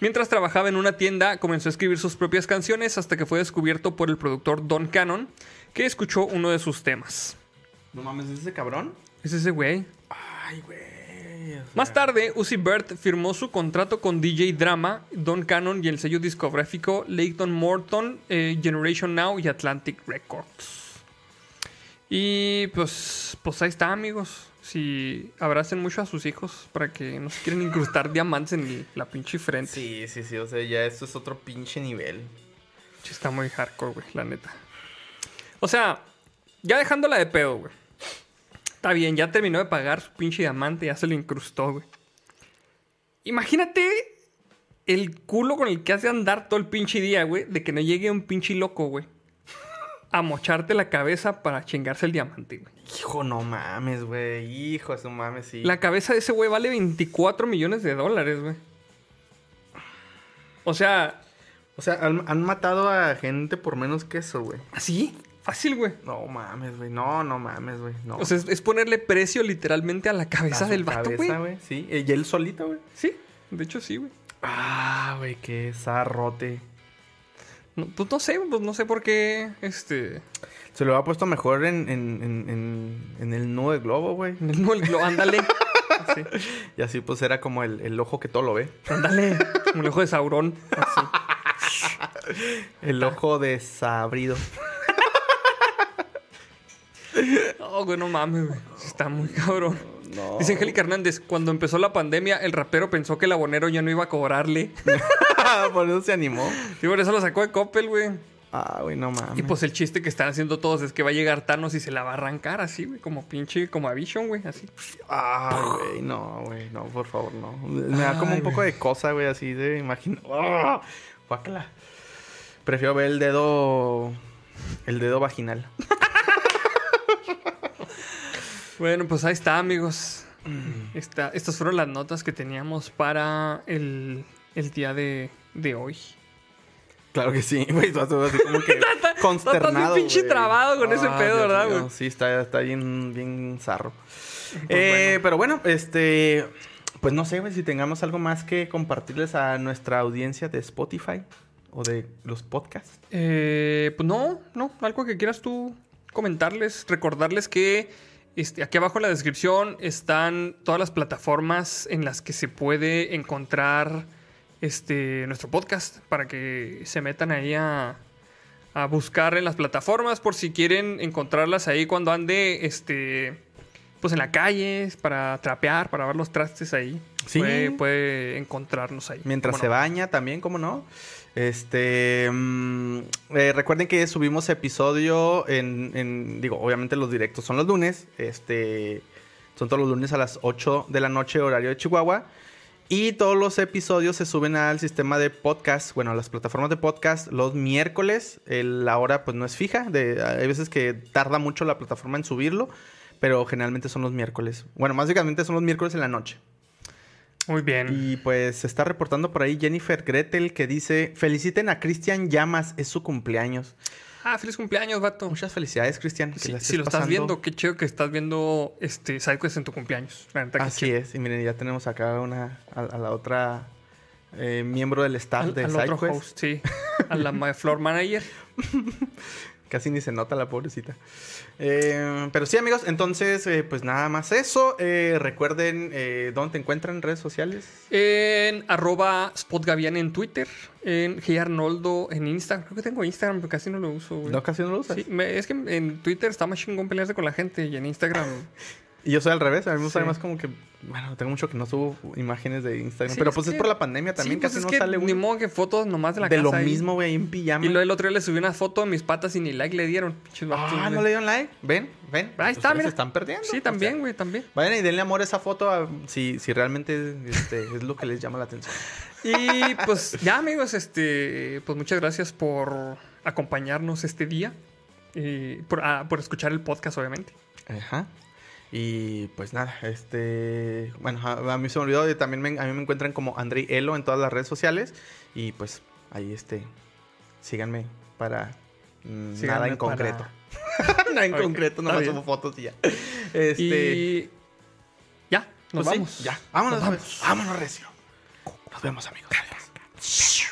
Mientras trabajaba en una tienda, comenzó a escribir sus propias canciones hasta que fue descubierto por el productor Don Cannon, que escuchó uno de sus temas. No mames, ¿es ese cabrón? Es ese güey. Ay, güey. Más tarde, Uzi Bert firmó su contrato con DJ Drama, Don Cannon y el sello discográfico Leighton Morton, eh, Generation Now y Atlantic Records. Y pues, pues ahí está, amigos. Si abracen mucho a sus hijos para que no se quieran incrustar diamantes en la pinche frente. Sí, sí, sí. O sea, ya esto es otro pinche nivel. Sí, está muy hardcore, güey, la neta. O sea, ya dejándola de pedo, güey. Está bien, ya terminó de pagar su pinche diamante, ya se lo incrustó, güey. Imagínate el culo con el que hace andar todo el pinche día, güey, de que no llegue un pinche loco, güey. A mocharte la cabeza para chingarse el diamante, güey. Hijo, no mames, güey. Hijo, eso mames, sí. La cabeza de ese güey vale 24 millones de dólares, güey. O sea, O sea, han, han matado a gente por menos que eso, güey. así, fácil, güey. No mames, güey. No, no mames, güey. No. O sea, es, es ponerle precio literalmente a la A cabeza su del vato, güey. Sí, y él solito, güey. Sí, de hecho sí, güey. Ah, güey, qué zarrote. No, pues no sé, pues no sé por qué, este... Se lo ha puesto mejor en, en, en, en, en el nudo del globo, güey. No, el glo- ándale. Sí, Y así pues era como el, el ojo que todo lo ve. ándale. Como el ojo de Saurón. Así. El ojo desabrido. No, güey, no mames, güey. Sí Está muy cabrón. No. Dice Angélica Hernández, cuando empezó la pandemia, el rapero pensó que el abonero ya no iba a cobrarle. por eso se animó. Y por eso lo sacó de Coppel, güey. Ah, güey, no mames. Y pues el chiste que están haciendo todos es que va a llegar Thanos y se la va a arrancar así, güey. Como pinche, como a Vision, güey. Así. Ay, güey, no, güey, no, por favor, no. Me da como un poco de cosa, güey, así de imagino. ¡Ah! Guácala. Prefiero ver el dedo. El dedo vaginal. Bueno, pues ahí está, amigos. Esta- estas fueron las notas que teníamos para el, el día de, de hoy. Claro que sí, güey. Así como que consternado. estás bien pinche trabado con ese pedo, Dios ¿verdad, güey? Sí, está, está bien, bien zarro. Pues Eh, bueno. Pero bueno, este. Pues no sé, güey, si tengamos algo más que compartirles a nuestra audiencia de Spotify o de los podcasts. Eh, pues no, no, algo que quieras tú comentarles, recordarles que este, aquí abajo en la descripción están todas las plataformas en las que se puede encontrar este, nuestro podcast para que se metan ahí a, a buscar en las plataformas por si quieren encontrarlas ahí cuando ande este, pues en la calle para trapear, para ver los trastes ahí. Sí. Puede, puede encontrarnos ahí. Mientras ¿Cómo se no? baña también, ¿cómo no? Este. mm, eh, recuerden que subimos episodio en, Digo, obviamente los directos son los lunes. Este. Son todos los lunes a las 8 de la noche, horario de Chihuahua. Y todos los episodios se suben al sistema de podcast, bueno, a las plataformas de podcast los miércoles. La hora pues no es fija. Hay veces que tarda mucho la plataforma en subirlo, pero generalmente son los miércoles. Bueno, básicamente son los miércoles en la noche. Muy bien. Y pues se está reportando por ahí Jennifer Gretel que dice, feliciten a Cristian Llamas, es su cumpleaños. Ah, feliz cumpleaños, vato. Muchas felicidades, Cristian. Si, lo estás viendo, qué chido que estás viendo este SideQuest en tu cumpleaños. La neta, qué Así chido. es. Y miren, ya tenemos acá una, a, a la otra eh, miembro del staff Al, de al otro SideQuest. host, sí. A la floor manager. Casi ni se nota la pobrecita. Eh, pero sí, amigos, entonces, eh, pues nada más eso. Eh, recuerden eh, dónde te encuentran en redes sociales. En arroba spotgavian en Twitter. En G Arnoldo en Instagram. Creo que tengo Instagram, pero casi no lo uso, güey. No, casi no lo usas. Sí, me- es que en Twitter está más chingón pelearse con la gente y en Instagram. Y yo soy al revés. A mí me gusta Sí. más como que, bueno, tengo mucho que no subo imágenes de Instagram. Sí, pero es pues es que- por la pandemia también. sí, pues casi no sale Ni uno. modo que fotos nomás de la de casa. lo ahí. mismo, güey, en pijama. Y luego el otro día le subí una foto de mis patas y ni like le dieron. Ah, güey. no le dieron like. Ven, ven. Ahí está, mira. se están perdiendo. Sí, O también, sea, güey, también. vayan y denle amor a esa foto a- si, si realmente este, es lo que les llama la atención. Y pues ya amigos, este, pues muchas gracias por acompañarnos este día. Y por, ah, por escuchar el podcast, obviamente. Ajá. Y pues nada, este. Bueno, a, a mí se me olvidó. y También me- a mí me encuentran como Andrei Elo en todas las redes sociales. Y pues ahí este. Síganme para Mm, Síganme Nada en para- concreto. Nada en concreto, nomás subo fotos y ya. Este. Y ya, nos pues sí, vamos. ya. Vámonos, Nos pues. vámonos, Recio. Nos vemos, amigos. Adiós.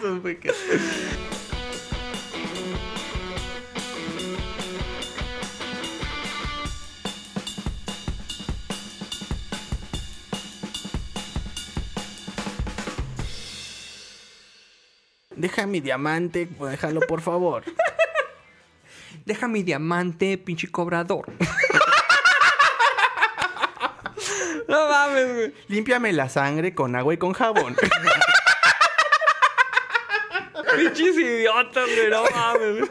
Se fue que. Deja mi diamante, déjalo por favor. Deja mi diamante, pinche cobrador. no mames, güey. Límpiame la sangre con agua y con jabón. Pinches idiotas, güey. No mames.